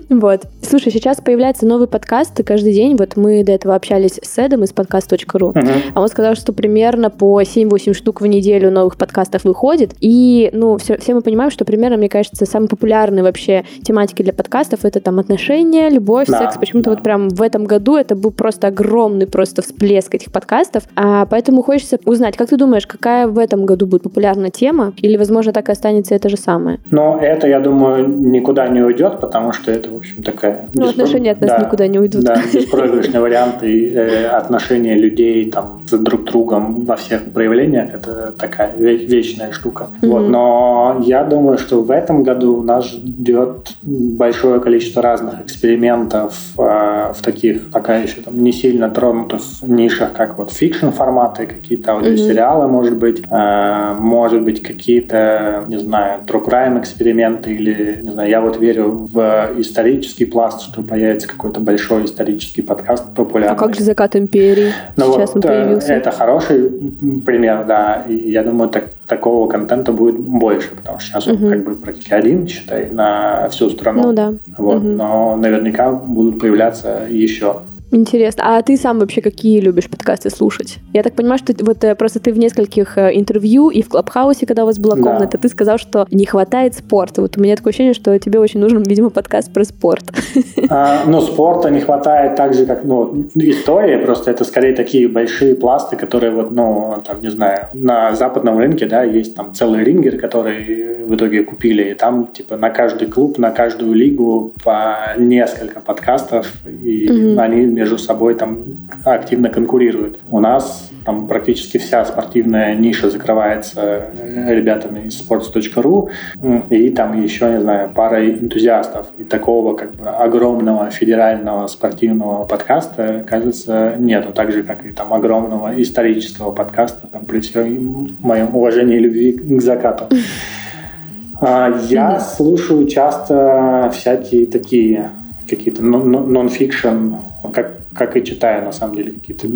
Вот. Слушай, сейчас появляются новые подкасты каждый день. Вот мы до этого общались с Эдом из подкаст.ру, а он сказал, что примерно по 7-8 штук в неделю новых подкастов выходит. И, ну, все, все мы понимаем, что примерно, мне кажется, самые популярные вообще тематики для подкастов это там отношения, любовь, секс. Почему-то вот прям в этом году это был просто огромный просто всплеск этих подкастов. А поэтому хочется узнать, как ты думаешь, какая в этом году будет популярна тема? Или, возможно, так и останется это же самое? Ну, это, я думаю, никуда не уйдет, потому что это, в общем, такая... Ну, беспро... отношения от нас да, никуда не уйдут. Да, беспроигрышный вариант и э, отношения людей там с друг другом во всех проявлениях, это такая вечная штука. Mm-hmm. Вот, но я думаю, что в этом году нас ждет большое количество разных экспериментов э, в таких пока еще там не сильно тронутых нишах, как вот fiction форматы, какие-то аудиосериалы, mm-hmm. может быть, э, может быть какие-то, не знаю, true эксперименты или, не знаю, я вот верю в исторический пласт, что появится какой-то большой исторический подкаст популярный. А как же «Закат империи»? Ну, Сейчас вот, он появился. Это хороший пример, да, и я думаю, так, такого контента будет больше, потому что сейчас угу. он как бы практически один, считай, на всю страну. Ну да. Вот, угу. Но наверняка будут появляться еще. Интересно. А ты сам вообще какие любишь подкасты слушать? Я так понимаю, что вот э, просто ты в нескольких э, интервью и в Клабхаусе, когда у вас была комната, да. ты сказал, что не хватает спорта. Вот у меня такое ощущение, что тебе очень нужен, видимо, подкаст про спорт. А, ну, спорта не хватает так же, как, ну, история, просто это скорее такие большие пласты, которые вот, ну, там, не знаю, на западном рынке, да, есть там целый рингер, который в итоге купили, и там, типа, на каждый клуб, на каждую лигу по несколько подкастов, и mm-hmm. они между собой там активно конкурируют. У нас там практически вся спортивная ниша закрывается э, ребятами из sports.ru, и там еще, не знаю, пара энтузиастов. И такого как бы огромного федерального спортивного подкаста, кажется, нету. Так же, как и там огромного исторического подкаста, там при всем моем уважении и любви к закату. А, я слушаю часто всякие такие какие-то нон-фикшн, как, как и читаю, на самом деле, какие-то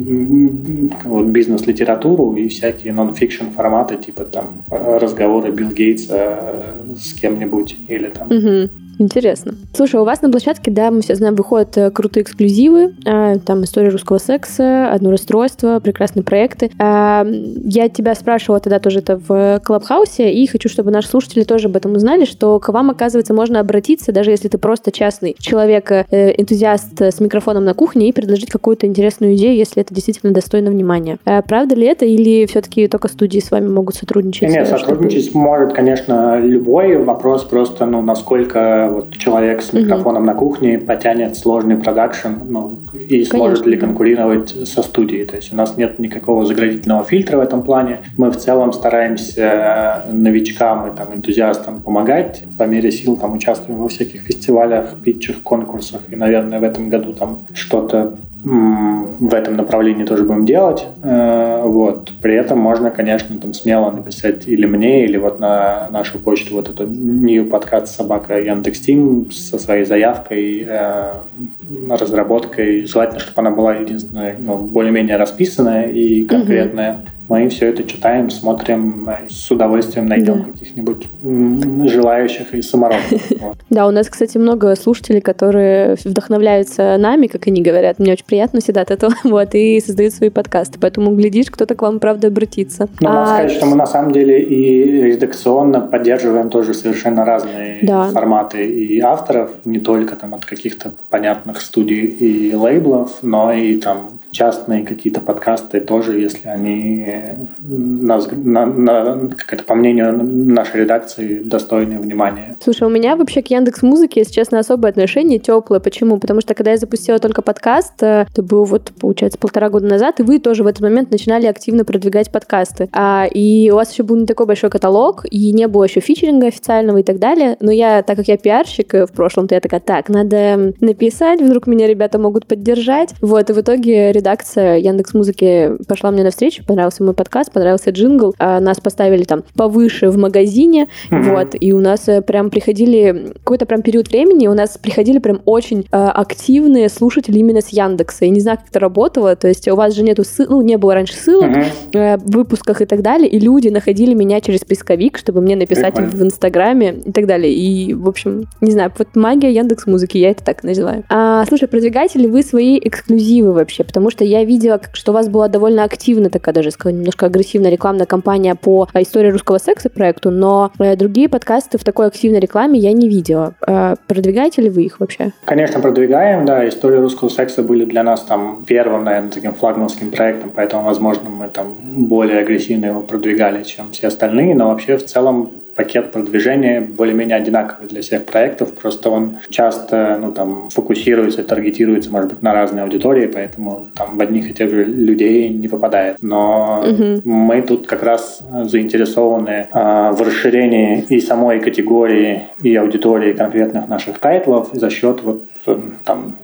вот, бизнес-литературу и всякие нон-фикшн форматы, типа там разговоры Билл Гейтса э, с кем-нибудь или там угу. Интересно. Слушай, у вас на площадке, да, мы все знаем, выходят э, крутые эксклюзивы, э, там история русского секса, одно расстройство, прекрасные проекты. Э, я тебя спрашивала тогда тоже это в Клабхаусе, и хочу, чтобы наши слушатели тоже об этом узнали, что к вам, оказывается, можно обратиться, даже если ты просто частный человек, энтузиаст с микрофоном на кухне, и предложить какую-то интересную идею, если это действительно достойно внимания. Правда ли это, или все-таки только студии с вами могут сотрудничать? Нет, сотрудничать чтобы... может, конечно, любой. Вопрос просто, ну, насколько вот человек с микрофоном угу. на кухне потянет сложный продакшн ну, и Конечно. сможет ли конкурировать со студией. То есть у нас нет никакого заградительного фильтра в этом плане. Мы в целом стараемся новичкам и там, энтузиастам помогать. По мере сил там, участвуем во всяких фестивалях, питчах, конкурсах. И, наверное, в этом году там что-то в этом направлении тоже будем делать. Э, вот. При этом можно, конечно, там смело написать или мне, или вот на нашу почту вот эту new подкаст собака Яндекс.Тим со своей заявкой, э, разработкой. Желательно, чтобы она была единственная, ну, более-менее расписанная и конкретная. Mm-hmm мы все это читаем, смотрим, с удовольствием найдем да. каких-нибудь желающих и самородков. Вот. Да, у нас, кстати, много слушателей, которые вдохновляются нами, как они говорят. Мне очень приятно всегда от этого, вот, и создают свои подкасты. Поэтому, глядишь, кто-то к вам, правда, обратится. Ну, а... надо сказать, что мы на самом деле и редакционно поддерживаем тоже совершенно разные да. форматы и авторов, не только там от каких-то понятных студий и лейблов, но и там частные какие-то подкасты тоже, если они нас, на, на, как это, по мнению нашей редакции, достойны внимания. Слушай, у меня вообще к Яндекс Музыке, если честно, особое отношение теплое. Почему? Потому что когда я запустила только подкаст, э, это было вот, получается, полтора года назад, и вы тоже в этот момент начинали активно продвигать подкасты. А, и у вас еще был не такой большой каталог, и не было еще фичеринга официального и так далее. Но я, так как я пиарщик э, в прошлом, то я такая, так, надо написать, вдруг меня ребята могут поддержать. Вот, и в итоге редакция Яндекс Музыки пошла мне навстречу, понравился мой подкаст, понравился джингл, а нас поставили там повыше в магазине, mm-hmm. вот, и у нас э, прям приходили, какой-то прям период времени у нас приходили прям очень э, активные слушатели именно с Яндекса. Я не знаю, как это работало, то есть у вас же нету ссылок, ну, не было раньше ссылок mm-hmm. э, в выпусках и так далее, и люди находили меня через поисковик, чтобы мне написать Прикольно. в Инстаграме и так далее. И, в общем, не знаю, вот магия Яндекс Музыки, я это так называю. А, слушай, продвигаете ли вы свои эксклюзивы вообще? Потому что я видела, что у вас была довольно активна такая даже, скажем, немножко агрессивная рекламная кампания по а, истории русского секса проекту, но э, другие подкасты в такой активной рекламе я не видела. Э, продвигаете ли вы их вообще? Конечно, продвигаем, да. Истории русского секса были для нас там первым, наверное, таким флагманским проектом, поэтому, возможно, мы там более агрессивно его продвигали, чем все остальные, но вообще в целом пакет продвижения более-менее одинаковый для всех проектов, просто он часто ну, там, фокусируется, таргетируется, может быть, на разные аудитории, поэтому там в одних и тех же людей не попадает. Но угу. мы тут как раз заинтересованы э, в расширении и самой категории, и аудитории конкретных наших тайтлов за счет вот там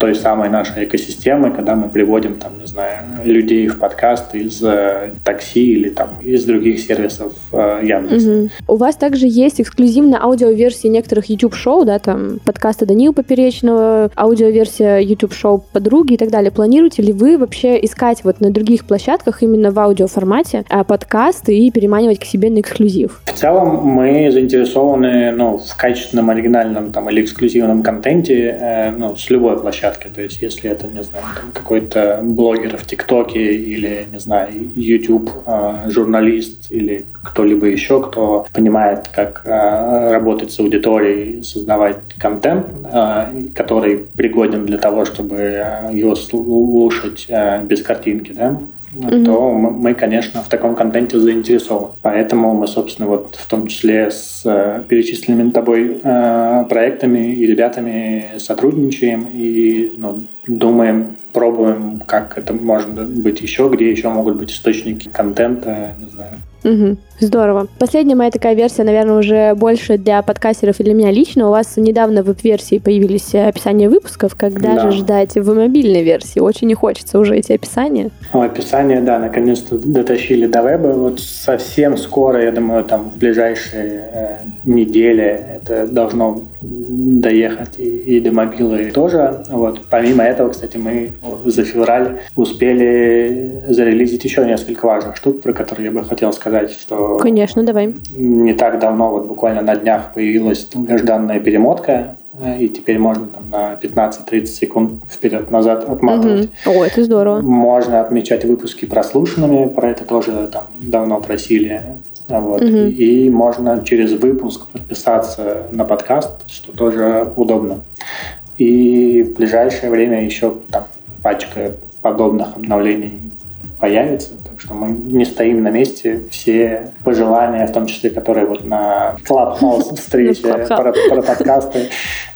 той самой нашей экосистемы, когда мы приводим, там, не знаю, людей в подкаст из э, такси или там из других сервисов э, Яндекса. Угу. У вас также есть эксклюзивная аудиоверсия некоторых YouTube-шоу, да, там подкаста Данила Поперечного, аудиоверсия YouTube-шоу Подруги и так далее. Планируете ли вы вообще искать вот на других площадках именно в аудиоформате а, подкасты и переманивать к себе на эксклюзив? В целом мы заинтересованы ну, в качественном, оригинальном там, или эксклюзивном контенте э, ну, с любой площадки площадке. То есть, если это, не знаю, какой-то блогер в ТикТоке или, не знаю, YouTube а, журналист или кто-либо еще, кто понимает, как а, работать с аудиторией, создавать контент, а, который пригоден для того, чтобы его слушать без картинки, да, mm-hmm. то мы, конечно, в таком контенте заинтересованы. Поэтому мы, собственно, вот в том числе с перечисленными тобой э, проектами и ребятами сотрудничаем и ну, думаем, пробуем, как это может быть еще, где еще могут быть источники контента, не знаю. Угу. Здорово. Последняя моя такая версия, наверное, уже больше для подкастеров и для меня лично. У вас недавно в веб-версии появились описания выпусков. Когда да. же ждать в мобильной версии? Очень не хочется уже эти описания. Ну, описания, да, наконец-то дотащили до веба. Вот совсем скоро, я думаю, там в ближайшие э, недели это должно доехать и, и до мобилы тоже. Вот. Помимо этого, кстати, мы за февраль успели зарелизить еще несколько важных штук, про которые я бы хотел сказать, что... Конечно, давай. Не так давно, вот буквально на днях появилась долгожданная перемотка, и теперь можно там на 15-30 секунд вперед-назад отматывать. Угу. О, это здорово. Можно отмечать выпуски прослушанными, про это тоже там давно просили. Вот. Угу. И можно через выпуск подписаться на подкаст, что тоже удобно. И в ближайшее время еще там пачка подобных обновлений появится. Так что мы не стоим на месте. Все пожелания, в том числе, которые вот на Clubhouse встрече про, про подкасты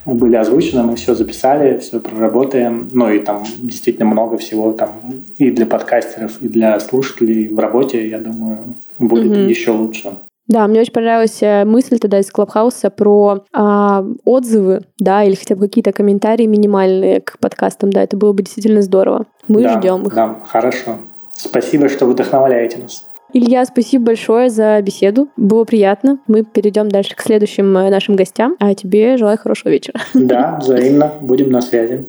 были озвучены, мы все записали, все проработаем. Ну и там действительно много всего там и для подкастеров, и для слушателей в работе, я думаю, будет еще лучше. Да, мне очень понравилась э, мысль тогда из Клабхауса про а, отзывы, да, или хотя бы какие-то комментарии минимальные к подкастам, да, это было бы действительно здорово. Мы да, ждем их. Да, хорошо. Спасибо, что вдохновляете нас. Илья, спасибо большое за беседу. Было приятно. Мы перейдем дальше к следующим э, нашим гостям. А тебе желаю хорошего вечера. Да, взаимно. Будем на связи.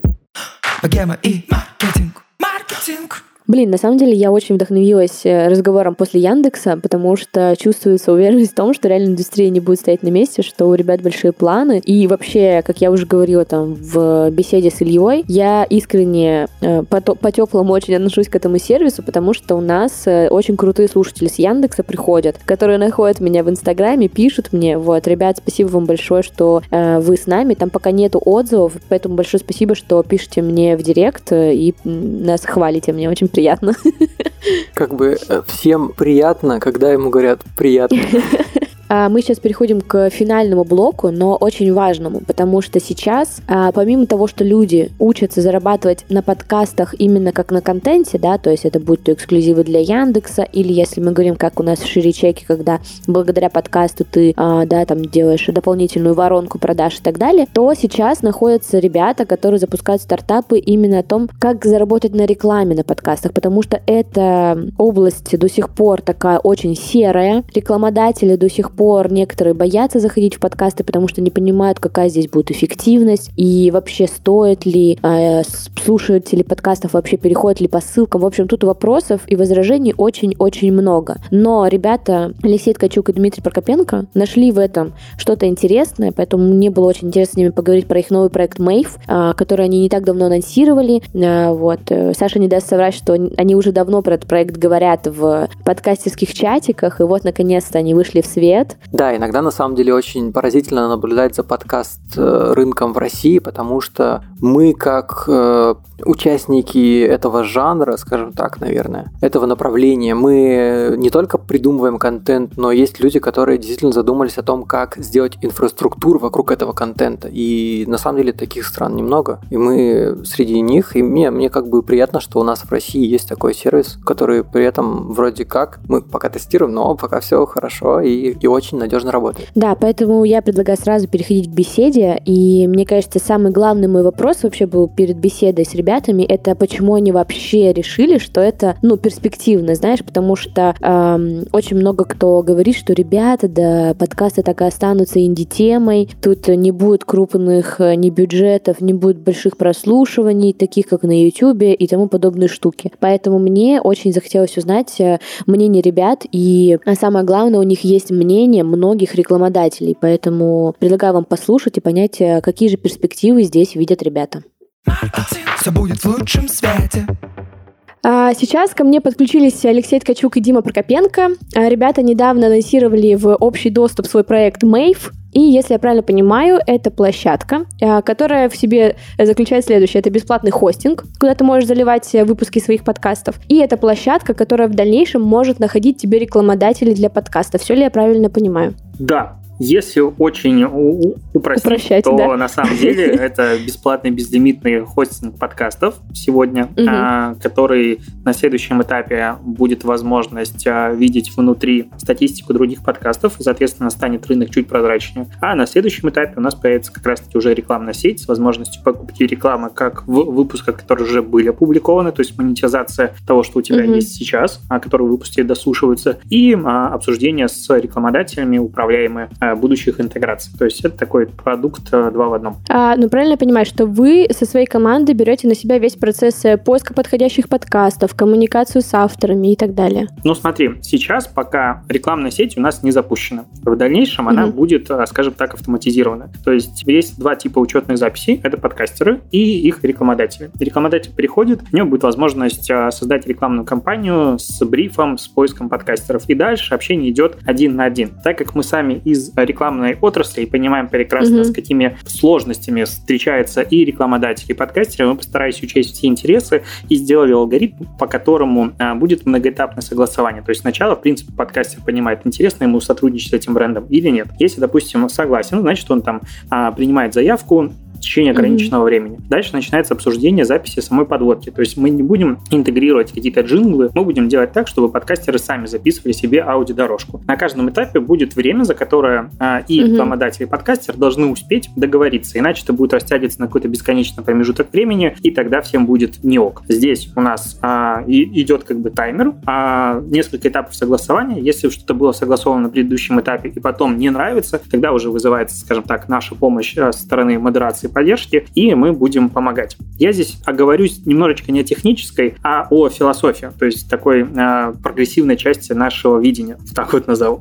и маркетинг. Маркетинг. Блин, на самом деле я очень вдохновилась э, разговором после Яндекса, потому что чувствуется уверенность в том, что реально индустрия не будет стоять на месте, что у ребят большие планы. И вообще, как я уже говорила там в беседе с Ильей, я искренне э, по-теплому очень отношусь к этому сервису, потому что у нас э, очень крутые слушатели с Яндекса приходят, которые находят меня в Инстаграме, пишут мне, вот, ребят, спасибо вам большое, что э, вы с нами, там пока нету отзывов, поэтому большое спасибо, что пишете мне в директ и нас хвалите, мне очень приятно. Как бы э, всем приятно, когда ему говорят приятно. А, мы сейчас переходим к финальному блоку, но очень важному, потому что сейчас, а, помимо того, что люди учатся зарабатывать на подкастах именно как на контенте, да, то есть это будут то эксклюзивы для Яндекса, или если мы говорим, как у нас в Шире-чеке, когда благодаря подкасту ты, а, да, там делаешь дополнительную воронку продаж и так далее, то сейчас находятся ребята, которые запускают стартапы именно о том, как заработать на рекламе на подкастах, потому что эта область до сих пор такая очень серая, рекламодатели до сих пор некоторые боятся заходить в подкасты, потому что не понимают, какая здесь будет эффективность и вообще стоит ли э, слушатели подкастов вообще переходят ли по ссылкам. В общем, тут вопросов и возражений очень-очень много. Но ребята Алексей Ткачук и Дмитрий Прокопенко нашли в этом что-то интересное, поэтому мне было очень интересно с ними поговорить про их новый проект Мейв, э, который они не так давно анонсировали. Э, вот. Саша не даст соврать, что они уже давно про этот проект говорят в подкастерских чатиках, и вот наконец-то они вышли в свет лет. Да, иногда на самом деле очень поразительно наблюдать за подкаст э, рынком в России, потому что мы как э, участники этого жанра, скажем так, наверное, этого направления, мы не только придумываем контент, но есть люди, которые действительно задумались о том, как сделать инфраструктуру вокруг этого контента. И на самом деле таких стран немного. И мы среди них, и мне, мне как бы приятно, что у нас в России есть такой сервис, который при этом вроде как, мы пока тестируем, но пока все хорошо и, и очень надежно работает. Да, поэтому я предлагаю сразу переходить к беседе. И мне кажется, самый главный мой вопрос вообще был перед беседой с ребятами, это почему они вообще решили, что это, ну, перспективно, знаешь, потому что эм, очень много кто говорит, что ребята, да, подкасты так и останутся инди-темой, тут не будет крупных э, ни бюджетов, не будет больших прослушиваний, таких как на YouTube и тому подобные штуки. Поэтому мне очень захотелось узнать э, мнение ребят, и самое главное, у них есть мнение мнение многих рекламодателей, поэтому предлагаю вам послушать и понять, э, какие же перспективы здесь видят ребята. Все будет в лучшем свете. А сейчас ко мне подключились Алексей Ткачук и Дима Прокопенко. А ребята недавно анонсировали в общий доступ свой проект Mave. И, если я правильно понимаю, это площадка, а, которая в себе заключает следующее. Это бесплатный хостинг, куда ты можешь заливать выпуски своих подкастов. И это площадка, которая в дальнейшем может находить тебе рекламодателей для подкаста. Все ли я правильно понимаю? Да, Если очень упростить, Упрощать, то да. на самом деле это бесплатный безлимитный хостинг подкастов сегодня, угу. который на следующем этапе будет возможность а, видеть внутри статистику других подкастов, и, соответственно, станет рынок чуть прозрачнее. А на следующем этапе у нас появится как раз-таки уже рекламная сеть с возможностью покупки рекламы как в выпусках, которые уже были опубликованы, то есть монетизация того, что у тебя угу. есть сейчас, а, которые выпуски дослушиваются, и а, обсуждение с рекламодателями, управляемые а, будущих интеграций. То есть это такой продукт а, два в одном. А, ну, правильно я понимаю, что вы со своей командой берете на себя весь процесс э, поиска подходящих подкастов, коммуникацию с авторами и так далее? Ну, смотри, сейчас пока рекламная сеть у нас не запущена. В дальнейшем угу. она будет, скажем так, автоматизирована. То есть есть два типа учетных записей. Это подкастеры и их рекламодатели. Рекламодатель приходит, у него будет возможность создать рекламную кампанию с брифом, с поиском подкастеров. И дальше общение идет один на один. Так как мы сами из рекламной отрасли и понимаем прекрасно, mm-hmm. с какими сложностями встречаются и рекламодатели, и подкастеры, мы постарались учесть все интересы и сделали алгоритм, по которому а, будет многоэтапное согласование. То есть сначала, в принципе, подкастер понимает, интересно ему сотрудничать с этим брендом или нет. Если, допустим, согласен, значит, он там а, принимает заявку, течение ограниченного mm-hmm. времени. Дальше начинается обсуждение записи самой подводки. То есть мы не будем интегрировать какие-то джинглы, мы будем делать так, чтобы подкастеры сами записывали себе аудиодорожку. На каждом этапе будет время, за которое а, и mm-hmm. рекламодатель, и подкастер должны успеть договориться, иначе это будет растягиваться на какой-то бесконечный промежуток времени, и тогда всем будет не ок. Здесь у нас а, и, идет как бы таймер, а, несколько этапов согласования. Если что-то было согласовано на предыдущем этапе и потом не нравится, тогда уже вызывается, скажем так, наша помощь а, со стороны модерации поддержки, и мы будем помогать. Я здесь оговорюсь немножечко не о технической, а о философии, то есть такой э, прогрессивной части нашего видения, так вот назову.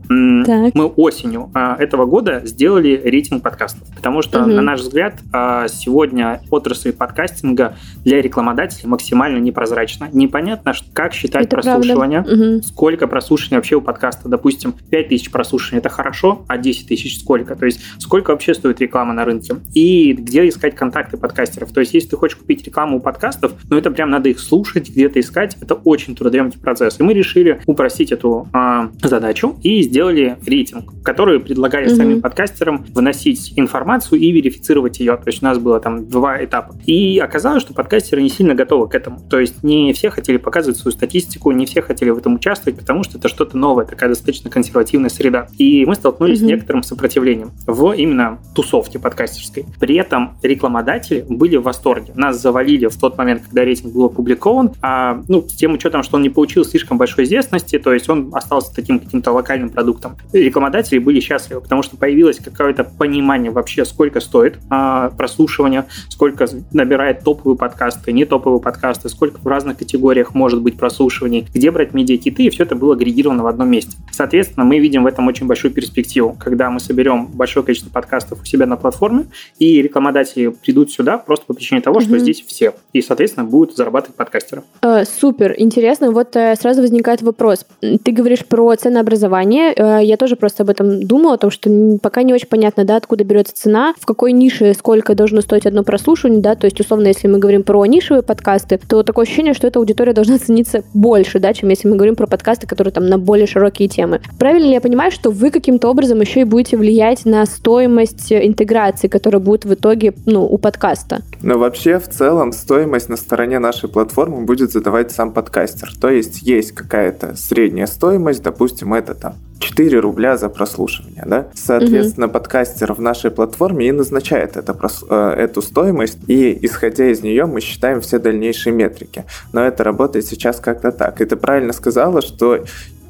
Так. Мы осенью э, этого года сделали рейтинг подкастов, потому что, угу. на наш взгляд, э, сегодня отрасль подкастинга для рекламодателей максимально непрозрачна. Непонятно, как считать это прослушивание, угу. сколько прослушивания вообще у подкаста. Допустим, 5000 прослушиваний – это хорошо, а 10 тысяч сколько? То есть сколько вообще стоит реклама на рынке? И где искать контакты подкастеров. То есть, если ты хочешь купить рекламу у подкастов, ну это прям надо их слушать, где-то искать. Это очень трудоемкий процесс. И мы решили упростить эту э, задачу и сделали рейтинг, который предлагали mm-hmm. самим подкастерам выносить информацию и верифицировать ее. То есть у нас было там два этапа. И оказалось, что подкастеры не сильно готовы к этому. То есть не все хотели показывать свою статистику, не все хотели в этом участвовать, потому что это что-то новое, такая достаточно консервативная среда. И мы столкнулись mm-hmm. с некоторым сопротивлением в именно тусовке подкастерской. При этом рекламодатели были в восторге. Нас завалили в тот момент, когда рейтинг был опубликован, а, ну, с тем учетом, что он не получил слишком большой известности, то есть он остался таким каким-то локальным продуктом. Рекламодатели были счастливы, потому что появилось какое-то понимание вообще, сколько стоит а, прослушивание, сколько набирает топовые подкасты, не топовые подкасты, сколько в разных категориях может быть прослушиваний, где брать медиакиты, и все это было агрегировано в одном месте. Соответственно, мы видим в этом очень большую перспективу, когда мы соберем большое количество подкастов у себя на платформе, и рекламодатели рекламодатели придут сюда просто по причине того, что угу. здесь все. И, соответственно, будут зарабатывать подкастеры. Э, супер, интересно. Вот э, сразу возникает вопрос. Ты говоришь про ценообразование. Э, я тоже просто об этом думала, о том, что пока не очень понятно, да, откуда берется цена, в какой нише сколько должно стоить одно прослушивание, да, то есть, условно, если мы говорим про нишевые подкасты, то такое ощущение, что эта аудитория должна цениться больше, да, чем если мы говорим про подкасты, которые там на более широкие темы. Правильно ли я понимаю, что вы каким-то образом еще и будете влиять на стоимость интеграции, которая будет в итоге ну, у подкаста. Но вообще, в целом, стоимость на стороне нашей платформы будет задавать сам подкастер. То есть есть какая-то средняя стоимость, допустим, это там 4 рубля за прослушивание, да? Соответственно, угу. подкастер в нашей платформе и назначает это, э, эту стоимость, и исходя из нее мы считаем все дальнейшие метрики. Но это работает сейчас как-то так. И ты правильно сказала, что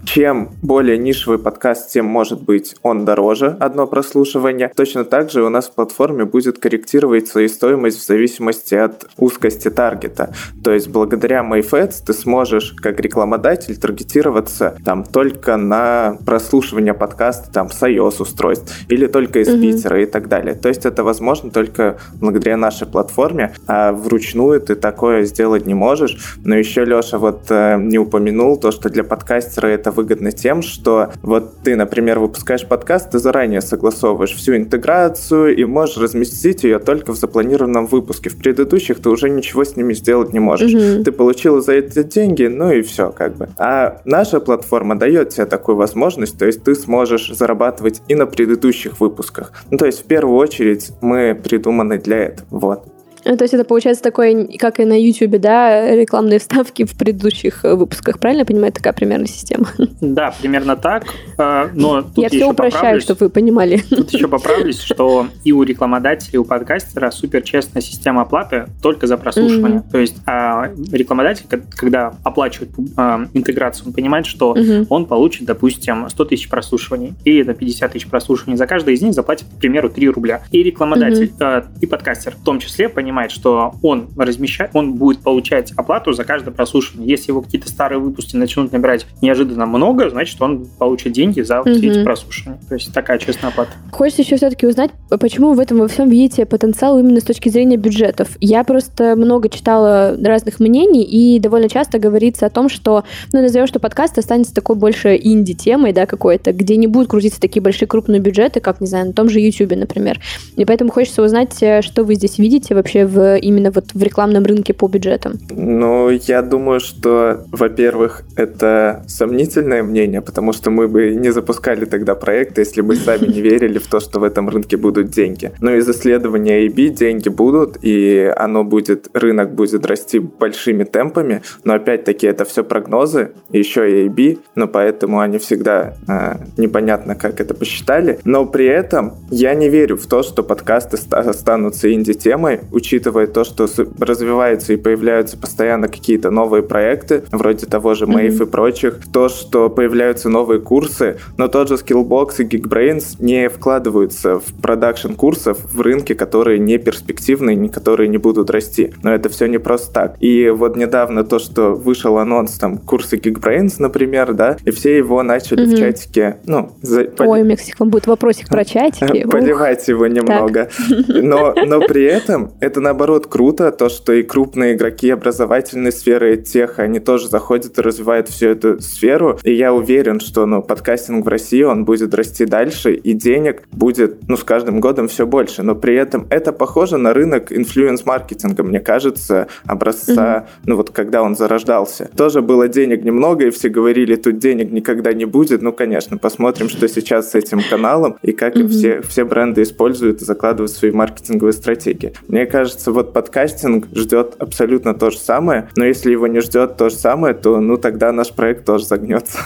чем более нишевый подкаст, тем может быть он дороже, одно прослушивание. Точно так же у нас в платформе будет корректировать свою стоимость в зависимости от узкости таргета. То есть благодаря MyFads ты сможешь как рекламодатель таргетироваться там только на прослушивание подкаста там с iOS устройств или только из mm-hmm. Питера и так далее. То есть это возможно только благодаря нашей платформе, а вручную ты такое сделать не можешь. Но еще Леша вот э, не упомянул то, что для подкастера это выгодно тем, что вот ты, например, выпускаешь подкаст, ты заранее согласовываешь всю интеграцию и можешь разместить ее только в запланированном выпуске. В предыдущих ты уже ничего с ними сделать не можешь. Угу. Ты получил за это деньги, ну и все как бы. А наша платформа дает тебе такую возможность, то есть ты сможешь зарабатывать и на предыдущих выпусках. Ну, то есть в первую очередь мы придуманы для этого. Вот. Ну, то есть это получается такое, как и на YouTube, да, рекламные вставки в предыдущих э, выпусках, правильно я понимаю, такая примерная система? Да, примерно так, э, но тут Я все упрощаю, чтобы вы понимали. Тут еще поправлюсь, что и у рекламодателя, и у подкастера супер честная система оплаты только за прослушивание. Mm-hmm. То есть а, рекламодатель, когда оплачивает а, интеграцию, он понимает, что mm-hmm. он получит, допустим, 100 тысяч прослушиваний или это 50 тысяч прослушиваний. За каждое из них заплатит, к примеру, 3 рубля. И рекламодатель, mm-hmm. и подкастер в том числе понимает, понимает, что он размещает, он будет получать оплату за каждое прослушивание. Если его какие-то старые выпуски начнут набирать неожиданно много, значит, он получит деньги за угу. все эти прослушивания. То есть такая честная оплата. Хочется еще все-таки узнать, почему вы в этом во всем видите потенциал именно с точки зрения бюджетов. Я просто много читала разных мнений, и довольно часто говорится о том, что, ну, назовем, что подкаст останется такой больше инди-темой, да, какой-то, где не будут крутиться такие большие крупные бюджеты, как, не знаю, на том же YouTube, например. И поэтому хочется узнать, э, что вы здесь видите вообще в, именно вот в рекламном рынке по бюджетам? Ну, я думаю, что, во-первых, это сомнительное мнение, потому что мы бы не запускали тогда проекты, если бы сами не верили в то, что в этом рынке будут деньги. Но из исследования AB деньги будут, и оно будет, рынок будет расти большими темпами, но опять-таки это все прогнозы, еще и AB, но поэтому они всегда э, непонятно, как это посчитали. Но при этом я не верю в то, что подкасты останутся инди-темой, учитывая учитывая то, что развиваются и появляются постоянно какие-то новые проекты, вроде того же Mave mm-hmm. и прочих, то, что появляются новые курсы, но тот же Skillbox и Geekbrains не вкладываются в продакшн курсов в рынке, которые не перспективные, которые не будут расти. Но это все не просто так. И вот недавно то, что вышел анонс там курсы Geekbrains, например, да, и все его начали mm-hmm. в чатике, ну, за... Ой, у меня, кстати, будет вопросик про чатики. Поливать его немного. Но, но при этом это наоборот круто, то, что и крупные игроки образовательной сферы, тех, они тоже заходят и развивают всю эту сферу. И я уверен, что ну, подкастинг в России, он будет расти дальше, и денег будет ну, с каждым годом все больше. Но при этом это похоже на рынок инфлюенс-маркетинга, мне кажется, образца, mm-hmm. ну вот когда он зарождался. Тоже было денег немного, и все говорили, тут денег никогда не будет. Ну, конечно, посмотрим, что сейчас с этим каналом, и как mm-hmm. все, все бренды используют и закладывают свои маркетинговые стратегии. Мне кажется, кажется, вот подкастинг ждет абсолютно то же самое, но если его не ждет то же самое, то ну тогда наш проект тоже загнется.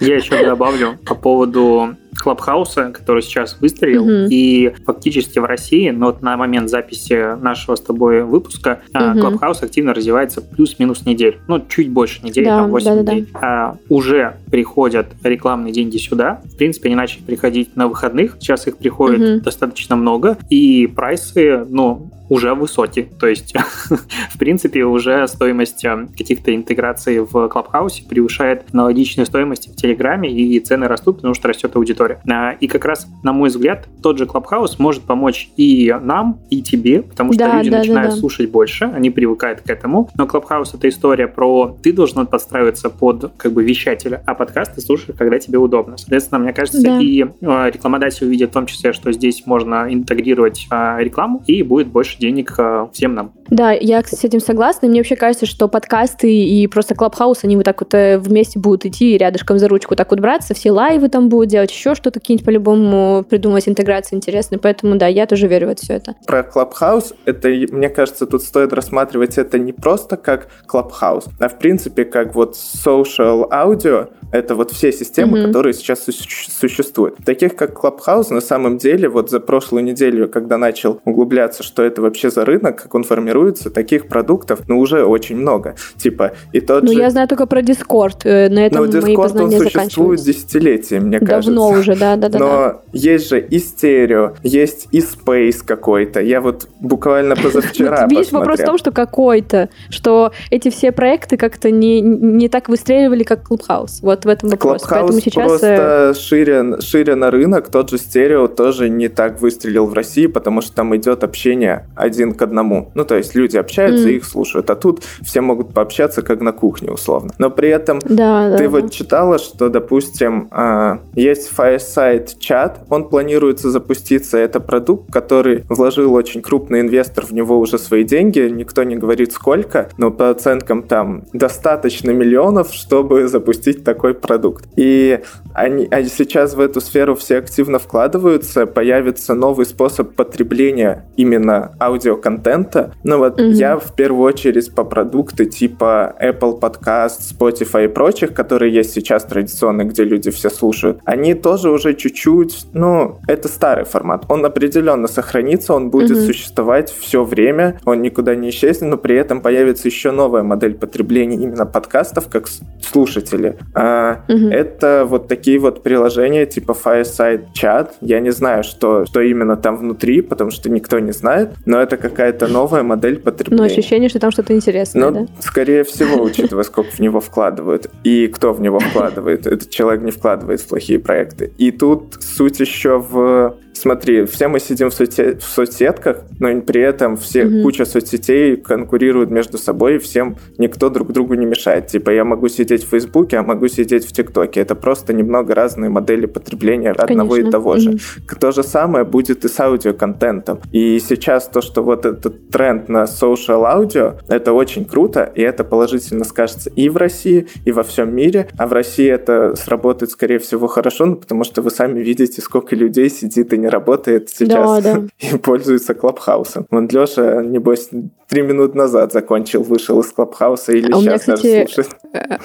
Я еще добавлю по поводу Клабхауса, который сейчас выстрелил, угу. и фактически в России, но вот на момент записи нашего с тобой выпуска, угу. Клабхаус активно развивается плюс-минус неделю, ну, чуть больше недели, да, там 8 да, недель. Да, да. А, уже приходят рекламные деньги сюда, в принципе, они начали приходить на выходных, сейчас их приходит угу. достаточно много, и прайсы, ну, уже высокий. То есть, в принципе, уже стоимость э, каких-то интеграций в Клабхаусе превышает аналогичную стоимость в Телеграме, и цены растут, потому что растет аудитория. А, и как раз, на мой взгляд, тот же Клабхаус может помочь и нам, и тебе, потому что да, люди да, начинают да, да. слушать больше, они привыкают к этому. Но Клабхаус — это история про ты должен подстраиваться под как бы вещателя, а подкаст ты слушаешь, когда тебе удобно. Соответственно, мне кажется, да. и э, рекламодатель увидит в том числе, что здесь можно интегрировать э, рекламу, и будет больше денег э, всем нам. Да, я, кстати, с этим согласна. Мне вообще кажется, что подкасты и просто Клабхаус, они вот так вот э, вместе будут идти рядышком за ручку так вот браться, все live ы там будут делать, еще что-то какие-нибудь по-любому придумать интеграции интересные. Поэтому, да, я тоже верю в это все это. Про Clubhouse, это, мне кажется, тут стоит рассматривать это не просто как Clubhouse, а в принципе как вот social аудио, это вот все системы, mm-hmm. которые сейчас существуют. Таких как Clubhouse, на самом деле, вот за прошлую неделю, когда начал углубляться, что это вообще за рынок, как он формируется, таких продуктов, ну, уже очень много. Типа, и тот Ну, же... я знаю только про Discord, э, на этом Но мои Discord, он существует десятилетия, мне Давно кажется. Давно уже, да-да-да. Но есть же и стерео, есть и Space какой-то. Я вот буквально позавчера Видишь, вопрос в том, что какой-то, что эти все проекты как-то не, не так выстреливали, как Clubhouse. Вот в этом вопрос. Поэтому сейчас... просто э, шире, шире на рынок, тот же стерео тоже не так выстрелил в России, потому что там идет общение один к одному. Ну, то есть есть люди общаются mm. и их слушают. А тут все могут пообщаться как на кухне, условно. Но при этом да, ты да, вот да. читала, что, допустим, а, есть Fireside чат, он планируется запуститься. Это продукт, который вложил очень крупный инвестор в него уже свои деньги. Никто не говорит сколько, но по оценкам там достаточно миллионов, чтобы запустить такой продукт. И они, а сейчас в эту сферу все активно вкладываются, появится новый способ потребления именно аудиоконтента. Ну вот mm-hmm. я в первую очередь по продукты типа Apple Podcast, Spotify и прочих, которые есть сейчас традиционные, где люди все слушают, они тоже уже чуть-чуть, ну, это старый формат. Он определенно сохранится, он будет mm-hmm. существовать все время, он никуда не исчезнет, но при этом появится еще новая модель потребления именно подкастов как слушатели. А, mm-hmm. Это вот такие вот приложения типа Fireside Chat. Я не знаю, что, что именно там внутри, потому что никто не знает, но это какая-то новая модель потребления. Но ощущение, что там что-то интересное, ну, да? скорее всего, учитывая, сколько в него вкладывают и кто в него вкладывает. Этот человек не вкладывает в плохие проекты. И тут суть еще в смотри, все мы сидим в, соцсет, в соцсетках, но при этом все mm-hmm. куча соцсетей конкурируют между собой, и всем никто друг другу не мешает. Типа я могу сидеть в Фейсбуке, а могу сидеть в ТикТоке. Это просто немного разные модели потребления Конечно. одного и того же. То же самое будет и с аудиоконтентом. И сейчас то, что вот этот тренд на social аудио, это очень круто, и это положительно скажется и в России, и во всем мире. А в России это сработает, скорее всего, хорошо, ну, потому что вы сами видите, сколько людей сидит и не работает сейчас да, да. и пользуется Клабхаусом. Вон Леша, небось, три минут назад закончил, вышел из Клабхауса или а сейчас меня, кстати, даже слушает.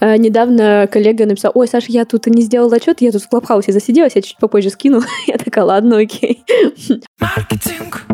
Э, э, недавно коллега написал, ой, Саша, я тут не сделал отчет, я тут в Клабхаусе засиделась, я чуть попозже скину. я такая, ладно, окей. Маркетинг.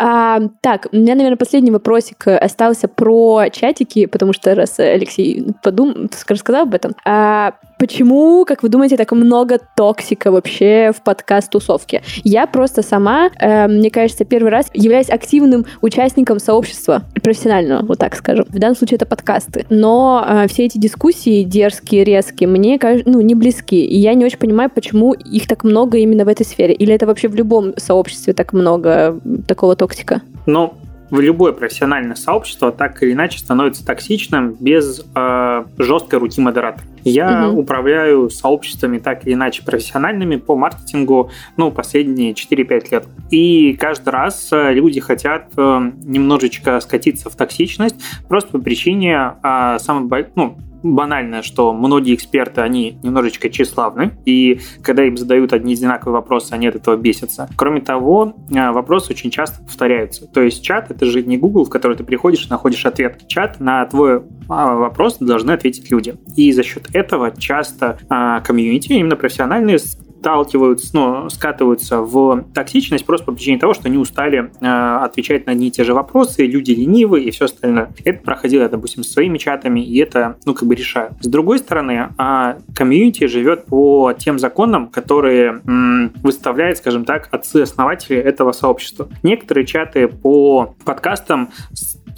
А, так, у меня, наверное, последний вопросик остался про чатики, потому что раз Алексей подум... рассказал об этом. А, почему, как вы думаете, так много токсика вообще в подкаст-тусовке? Я просто сама, э, мне кажется, первый раз являюсь активным участником сообщества профессионального, вот так скажем. В данном случае это подкасты. Но э, все эти дискуссии дерзкие, резкие, мне кажется, ну, не близки. И я не очень понимаю, почему их так много именно в этой сфере. Или это вообще в любом сообществе так много такого токсика? токсика? Ну, в любое профессиональное сообщество так или иначе становится токсичным без э, жесткой руки модератора. Я угу. управляю сообществами так или иначе профессиональными по маркетингу ну, последние 4-5 лет. И каждый раз э, люди хотят э, немножечко скатиться в токсичность просто по причине э, самой, ну, банальное, что многие эксперты, они немножечко тщеславны, и когда им задают одни одинаковые вопросы, они от этого бесятся. Кроме того, э, вопросы очень часто повторяются. То есть чат — это же не Google, в который ты приходишь и находишь ответ. Чат на твой а, вопрос должны ответить люди. И за счет этого часто а, комьюнити, именно профессиональные, сталкиваются, ну, скатываются в токсичность просто по причине того, что они устали э, отвечать на одни и те же вопросы, люди ленивы и все остальное. Это проходило я, допустим, с своими чатами, и это, ну, как бы решаю. С другой стороны, э, комьюнити живет по тем законам, которые м, выставляют, скажем так, отцы-основатели этого сообщества. Некоторые чаты по подкастам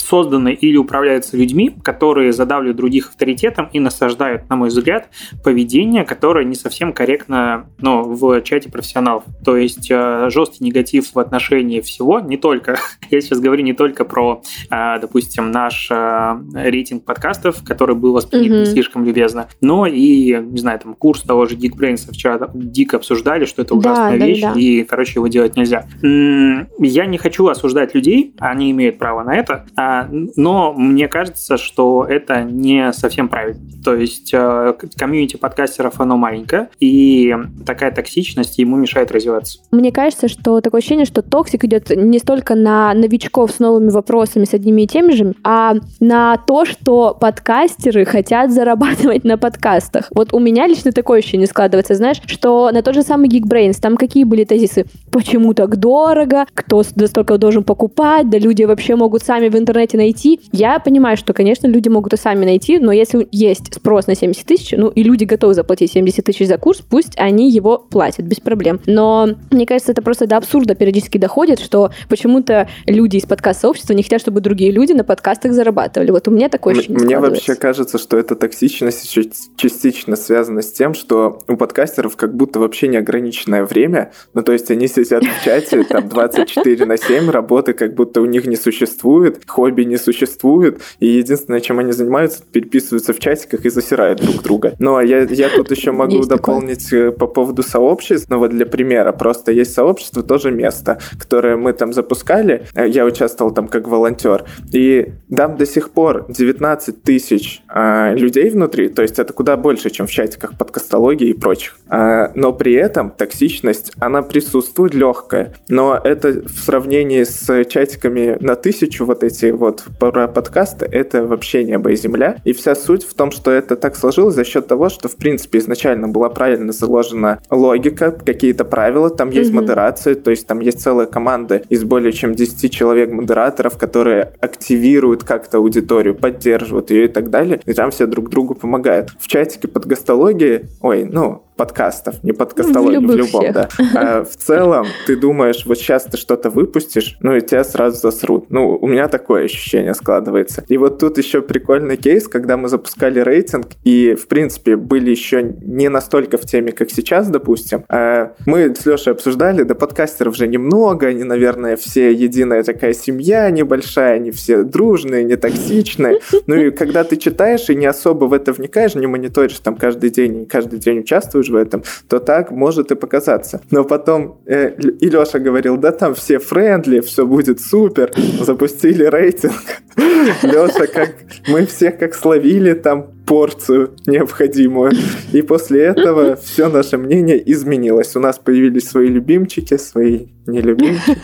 созданы или управляются людьми, которые задавливают других авторитетом и насаждают, на мой взгляд, поведение, которое не совсем корректно ну, в чате профессионалов. То есть э, жесткий негатив в отношении всего, не только, я сейчас говорю не только про, э, допустим, наш э, рейтинг подкастов, который был воспринят mm-hmm. не слишком любезно, но и, не знаю, там курс того же Geekbrains вчера дико обсуждали, что это ужасная да, вещь, да, да. и, короче, его делать нельзя. Я не хочу осуждать людей, они имеют право на это, а но мне кажется, что это не совсем правильно. То есть э, комьюнити подкастеров, оно маленькое, и такая токсичность ему мешает развиваться. Мне кажется, что такое ощущение, что toxic идет не столько на новичков с новыми вопросами, с одними и теми же, а на то, что подкастеры хотят зарабатывать на подкастах. Вот у меня лично такое ощущение складывается, знаешь, что на тот же самый GeekBrains, там какие были тезисы? Почему так дорого? Кто столько должен покупать? Да люди вообще могут сами в интернете интернете найти. Я понимаю, что, конечно, люди могут и сами найти, но если есть спрос на 70 тысяч, ну и люди готовы заплатить 70 тысяч за курс, пусть они его платят без проблем. Но мне кажется, это просто до абсурда периодически доходит, что почему-то люди из подкаст-сообщества не хотят, чтобы другие люди на подкастах зарабатывали. Вот у меня такое ощущение Мне вообще кажется, что эта токсичность частично связана с тем, что у подкастеров как будто вообще неограниченное время. Ну, то есть они сидят в чате там 24 на 7, работы как будто у них не существует, хобби не существует, и единственное, чем они занимаются, переписываются в чатиках и засирают друг друга. Но я, я тут еще могу есть дополнить такое. по поводу сообществ. Ну, вот для примера, просто есть сообщество, тоже место, которое мы там запускали. Я участвовал там как волонтер. И там до сих пор 19 тысяч э, людей внутри, то есть это куда больше, чем в чатиках подкастологии и прочих. Э, но при этом токсичность, она присутствует легкая. Но это в сравнении с чатиками на тысячу вот эти вот про подкасты, это вообще небо и земля. И вся суть в том, что это так сложилось за счет того, что в принципе изначально была правильно заложена логика, какие-то правила, там есть mm-hmm. модерация, то есть там есть целая команда из более чем 10 человек модераторов, которые активируют как-то аудиторию, поддерживают ее и так далее, и там все друг другу помогают. В чатике под гастологии, ой, ну, подкастов, не подкастологии, в, в любом, всех. да. А в целом, ты думаешь, вот сейчас ты что-то выпустишь, ну и тебя сразу засрут. Ну, у меня такое ощущение складывается. И вот тут еще прикольный кейс, когда мы запускали рейтинг, и, в принципе, были еще не настолько в теме, как сейчас, допустим. А мы с Лешей обсуждали, да подкастеров же немного, они, наверное, все единая такая семья небольшая, они все дружные, не токсичные. Ну и когда ты читаешь и не особо в это вникаешь, не мониторишь там каждый день, каждый день участвуешь в этом, то так может и показаться. Но потом э, и Леша говорил, да там все френдли, все будет супер, запустили рейтинг. Леша, как мы всех как словили там порцию необходимую. И после этого все наше мнение изменилось. У нас появились свои любимчики, свои нелюбимчики.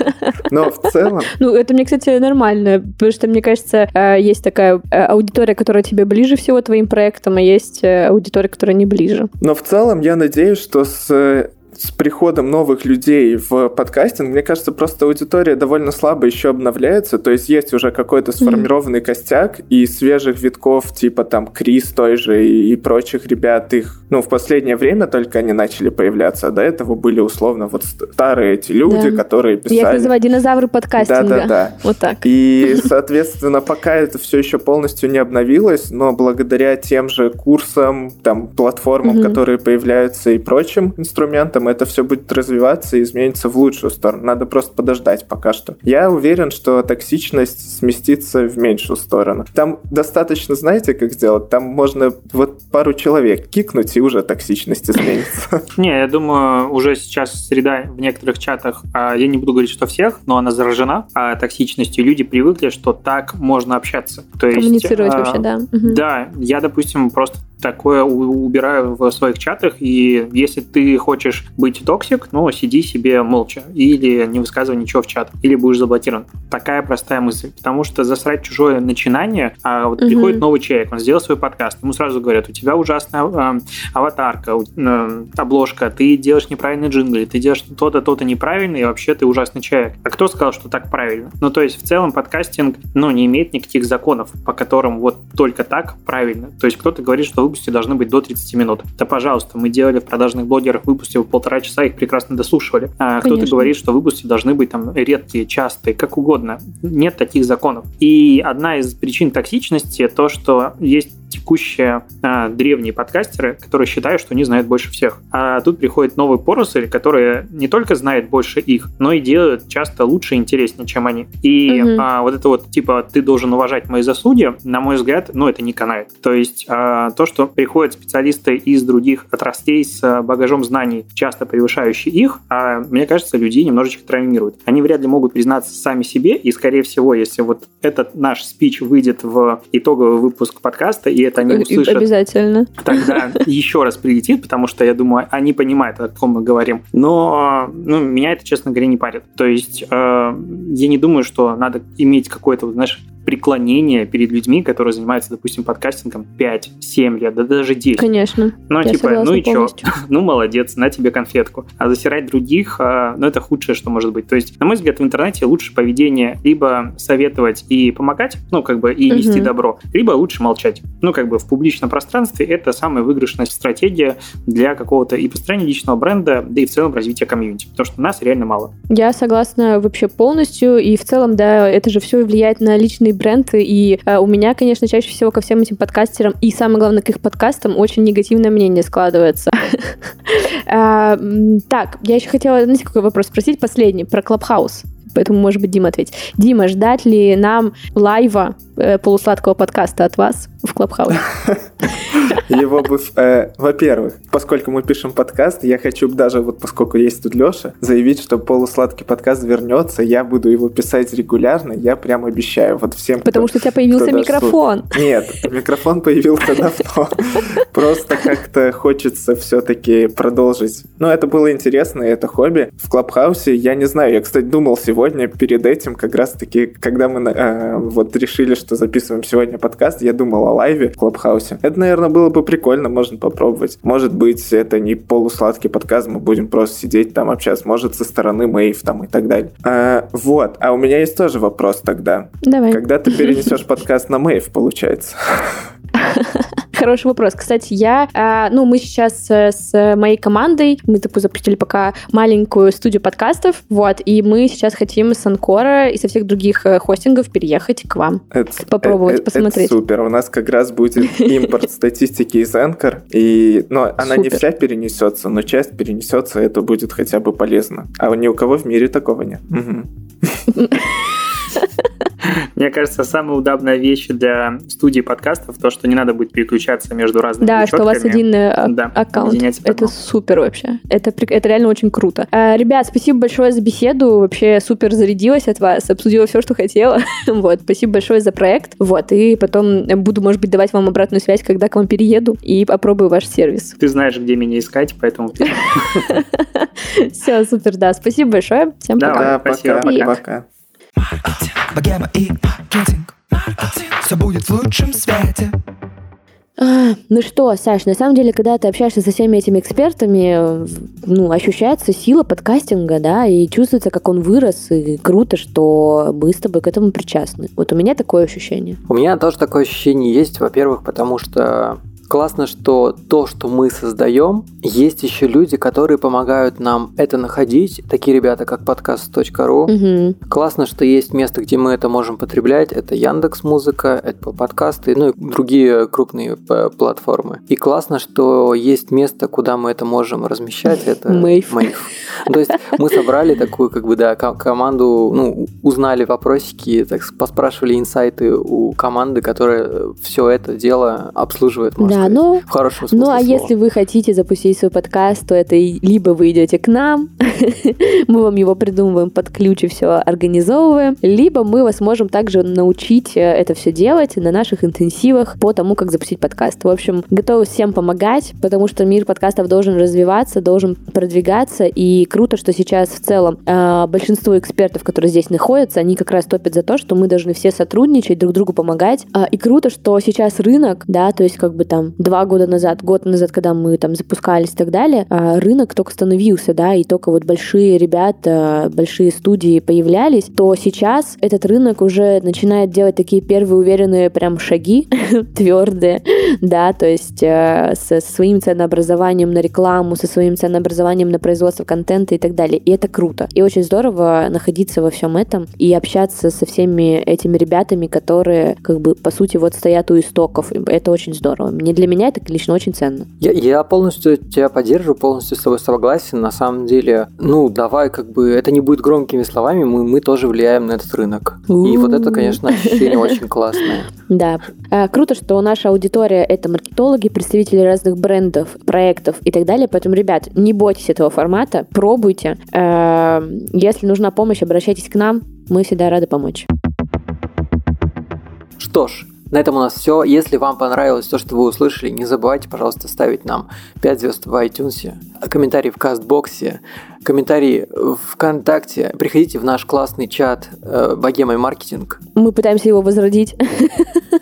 Но в целом... Ну, это мне, кстати, нормально, потому что, мне кажется, э, есть такая э, аудитория, которая тебе ближе всего твоим проектам, а есть э, аудитория, которая не ближе. Но в целом я надеюсь, что с с приходом новых людей в подкастинг, мне кажется, просто аудитория довольно слабо еще обновляется, то есть есть уже какой-то сформированный mm-hmm. костяк, и свежих витков, типа там Крис той же и, и прочих ребят, их, ну, в последнее время только они начали появляться, а до этого были условно вот старые эти люди, да. которые писали... Я их называю динозавры подкастинга. Да-да-да. Вот так. И, соответственно, пока это все еще полностью не обновилось, но благодаря тем же курсам, там, платформам, mm-hmm. которые появляются и прочим инструментам, это все будет развиваться и изменится в лучшую сторону. Надо просто подождать пока что. Я уверен, что токсичность сместится в меньшую сторону. Там достаточно, знаете, как сделать? Там можно вот пару человек кикнуть, и уже токсичность изменится. Не, я думаю, уже сейчас среда в некоторых чатах, а, я не буду говорить, что всех, но она заражена а токсичностью. Люди привыкли, что так можно общаться. То Коммуницировать есть, вообще, да. Да, я, допустим, просто такое убираю в своих чатах, и если ты хочешь быть toxic, ну, сиди себе молча, или не высказывай ничего в чат, или будешь заблокирован. Такая простая мысль, потому что засрать чужое начинание, а вот угу. приходит новый человек, он сделал свой подкаст, ему сразу говорят, у тебя ужасная э, аватарка, э, обложка, ты делаешь неправильный джингл, ты делаешь то-то, то-то неправильно, и вообще ты ужасный человек. А кто сказал, что так правильно? Ну, то есть, в целом, подкастинг, ну, не имеет никаких законов, по которым вот только так правильно. То есть, кто-то говорит, что выпуски должны быть до 30 минут. Да, пожалуйста, мы делали в продажных блогерах выпуски в полтора часа, их прекрасно дослушивали. А кто-то говорит, что выпуски должны быть там редкие, частые, как угодно. Нет таких законов. И одна из причин токсичности то, что есть текущие а, древние подкастеры, которые считают, что они знают больше всех. А тут приходит новый поросль, который не только знает больше их, но и делает часто лучше и интереснее, чем они. И угу. а, вот это вот, типа, ты должен уважать мои заслуги, на мой взгляд, ну, это не канает. То есть а, то, что приходят специалисты из других отраслей с багажом знаний, часто превышающие их, а, мне кажется, людей немножечко травмируют. Они вряд ли могут признаться сами себе, и, скорее всего, если вот этот наш спич выйдет в итоговый выпуск подкаста, и это они услышат... Обязательно. Тогда еще раз прилетит, потому что, я думаю, они понимают, о ком мы говорим. Но ну, меня это, честно говоря, не парит. То есть э, я не думаю, что надо иметь какой-то, знаешь, преклонение перед людьми, которые занимаются, допустим, подкастингом 5-7 лет, да даже 10. Конечно. Ну, типа, ну и полностью. Ну, молодец, на тебе конфетку. А засирать других, а, ну, это худшее, что может быть. То есть, на мой взгляд, в интернете лучше поведение либо советовать и помогать, ну, как бы, и нести Мгм. добро, либо лучше молчать. Ну, как бы, в публичном пространстве это самая выигрышная стратегия для какого-то и построения личного бренда, да и в целом развития комьюнити. Потому что нас реально мало. Я согласна вообще полностью, и в целом, да, это же все влияет на личный бренд, и э, у меня, конечно, чаще всего ко всем этим подкастерам, и самое главное, к их подкастам очень негативное мнение складывается. А, Так, я еще хотела, знаете, какой вопрос спросить, последний, про Clubhouse. Поэтому, может быть, Дима ответит. Дима, ждать ли нам лайва э, полусладкого подкаста от вас в Клабхаусе? Его бы, э, во-первых, поскольку мы пишем подкаст, я хочу даже, вот поскольку есть тут Леша, заявить, что полусладкий подкаст вернется, я буду его писать регулярно, я прям обещаю, вот всем, кто- Потому что у тебя появился кто микрофон. Нет, микрофон появился давно. Просто как-то хочется все-таки продолжить. Ну, это было интересно, и это хобби. В Клабхаусе, я не знаю, я, кстати, думал сегодня перед этим, как раз-таки, когда мы э, вот решили, что записываем сегодня подкаст, я думал о лайве в Клабхаусе. Это, наверное, было бы прикольно, можно попробовать. Может быть, это не полусладкий подкаст, мы будем просто сидеть там общаться. Может, со стороны Мэйв там и так далее. А, вот. А у меня есть тоже вопрос тогда. Давай. Когда ты перенесешь подкаст на Мэйв, получается? Хороший вопрос. Кстати, я, а, ну, мы сейчас э, с моей командой, мы такую запустили пока маленькую студию подкастов, вот, и мы сейчас хотим с Анкора и со всех других э, хостингов переехать к вам. Это, Попробовать, э, э, посмотреть. Это супер. У нас как раз будет импорт статистики из Anchor, и, но она не вся перенесется, но часть перенесется, это будет хотя бы полезно. А ни у кого в мире такого нет. Мне кажется, самая удобная вещь для студии подкастов то, что не надо будет переключаться между разными Да, что у вас один э, а- Да, аккаунт. Это супер вообще. Это, это реально очень круто. А, ребят, спасибо большое за беседу. Вообще супер зарядилась от вас. Обсудила все, что хотела. вот, спасибо большое за проект. Вот, и потом буду, может быть, давать вам обратную связь, когда к вам перееду и попробую ваш сервис. Ты знаешь, где меня искать, поэтому Все, супер, да. Спасибо большое. Всем пока. Да, спасибо, пока, пока. Пока. Богема и маркетинг Все будет в лучшем свете А, ну что, Саш, на самом деле, когда ты общаешься со всеми этими экспертами, ну, ощущается сила подкастинга, да, и чувствуется, как он вырос, и круто, что мы с тобой к этому причастны. Вот у меня такое ощущение. У меня тоже такое ощущение есть, во-первых, потому что классно, что то, что мы создаем, есть еще люди, которые помогают нам это находить. Такие ребята, как подкаст.ру. Мгм. Классно, что есть место, где мы это можем потреблять. Это Яндекс Музыка, Apple подкасты, ну и другие крупные п- платформы. И классно, что есть место, куда мы это можем размещать. Это Мэйв. То есть мы собрали такую, как бы, да, ко- команду, ну, узнали вопросики, так поспрашивали инсайты у команды, которая все это дело обслуживает, можно Да, ну, в хорошем смысле Ну, а слова. если вы хотите запустить свой подкаст, то это либо вы идете к нам, мы вам его придумываем под ключ и все организовываем, либо мы вас можем также научить э, это все делать на наших интенсивах по тому, как запустить подкаст. В общем, готовы всем помогать, потому что мир подкастов должен развиваться, должен продвигаться, и круто, что сейчас в целом э, большинство экспертов, которые здесь находятся, они как раз топят за то, что мы должны все сотрудничать, друг другу помогать. А, И круто, что сейчас рынок, да, то есть как бы там два года назад, год назад, когда мы там запускались и так далее, а, рынок только становился, да, и только вот большие ребята, большие студии появлялись, то сейчас этот рынок уже начинает делать такие первые уверенные прям шаги, твердые, да, то есть э, со своим ценообразованием на рекламу, со своим ценообразованием на производство контента и так далее. И это круто. И очень здорово находиться во всем этом и общаться со всеми этими ребятами, которые, как бы, по сути, вот стоят у истоков. Это очень здорово. Мне для меня это лично очень ценно. Я, я полностью тебя поддерживаю, полностью с тобой согласен. На самом деле, ну, давай, как бы, это не будет громкими словами, мы, мы тоже влияем на этот рынок. И вот это, конечно, ощущение очень классное. Да. А, Круто, что наша аудитория — это маркетологи, представители разных брендов, проектов и так далее. Поэтому, ребят, не бойтесь этого формата, пробуйте. Э, Если нужна помощь, обращайтесь к нам. Мы всегда рады помочь. Что ж, На этом у нас все. Если вам понравилось то, что вы услышали, не забывайте, пожалуйста, ставить нам 5 звезд в iTunes, комментарии в Кастбоксе, комментарии в ВКонтакте. Приходите в наш классный чат э, Богема и маркетинг. Мы пытаемся его возродить.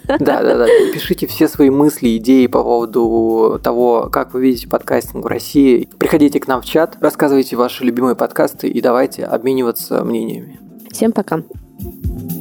Да, да, да. Пишите все свои мысли, идеи по поводу того, как вы видите подкастинг в России. Приходите к нам в чат, рассказывайте ваши любимые подкасты и давайте обмениваться мнениями. Всем пока. Thank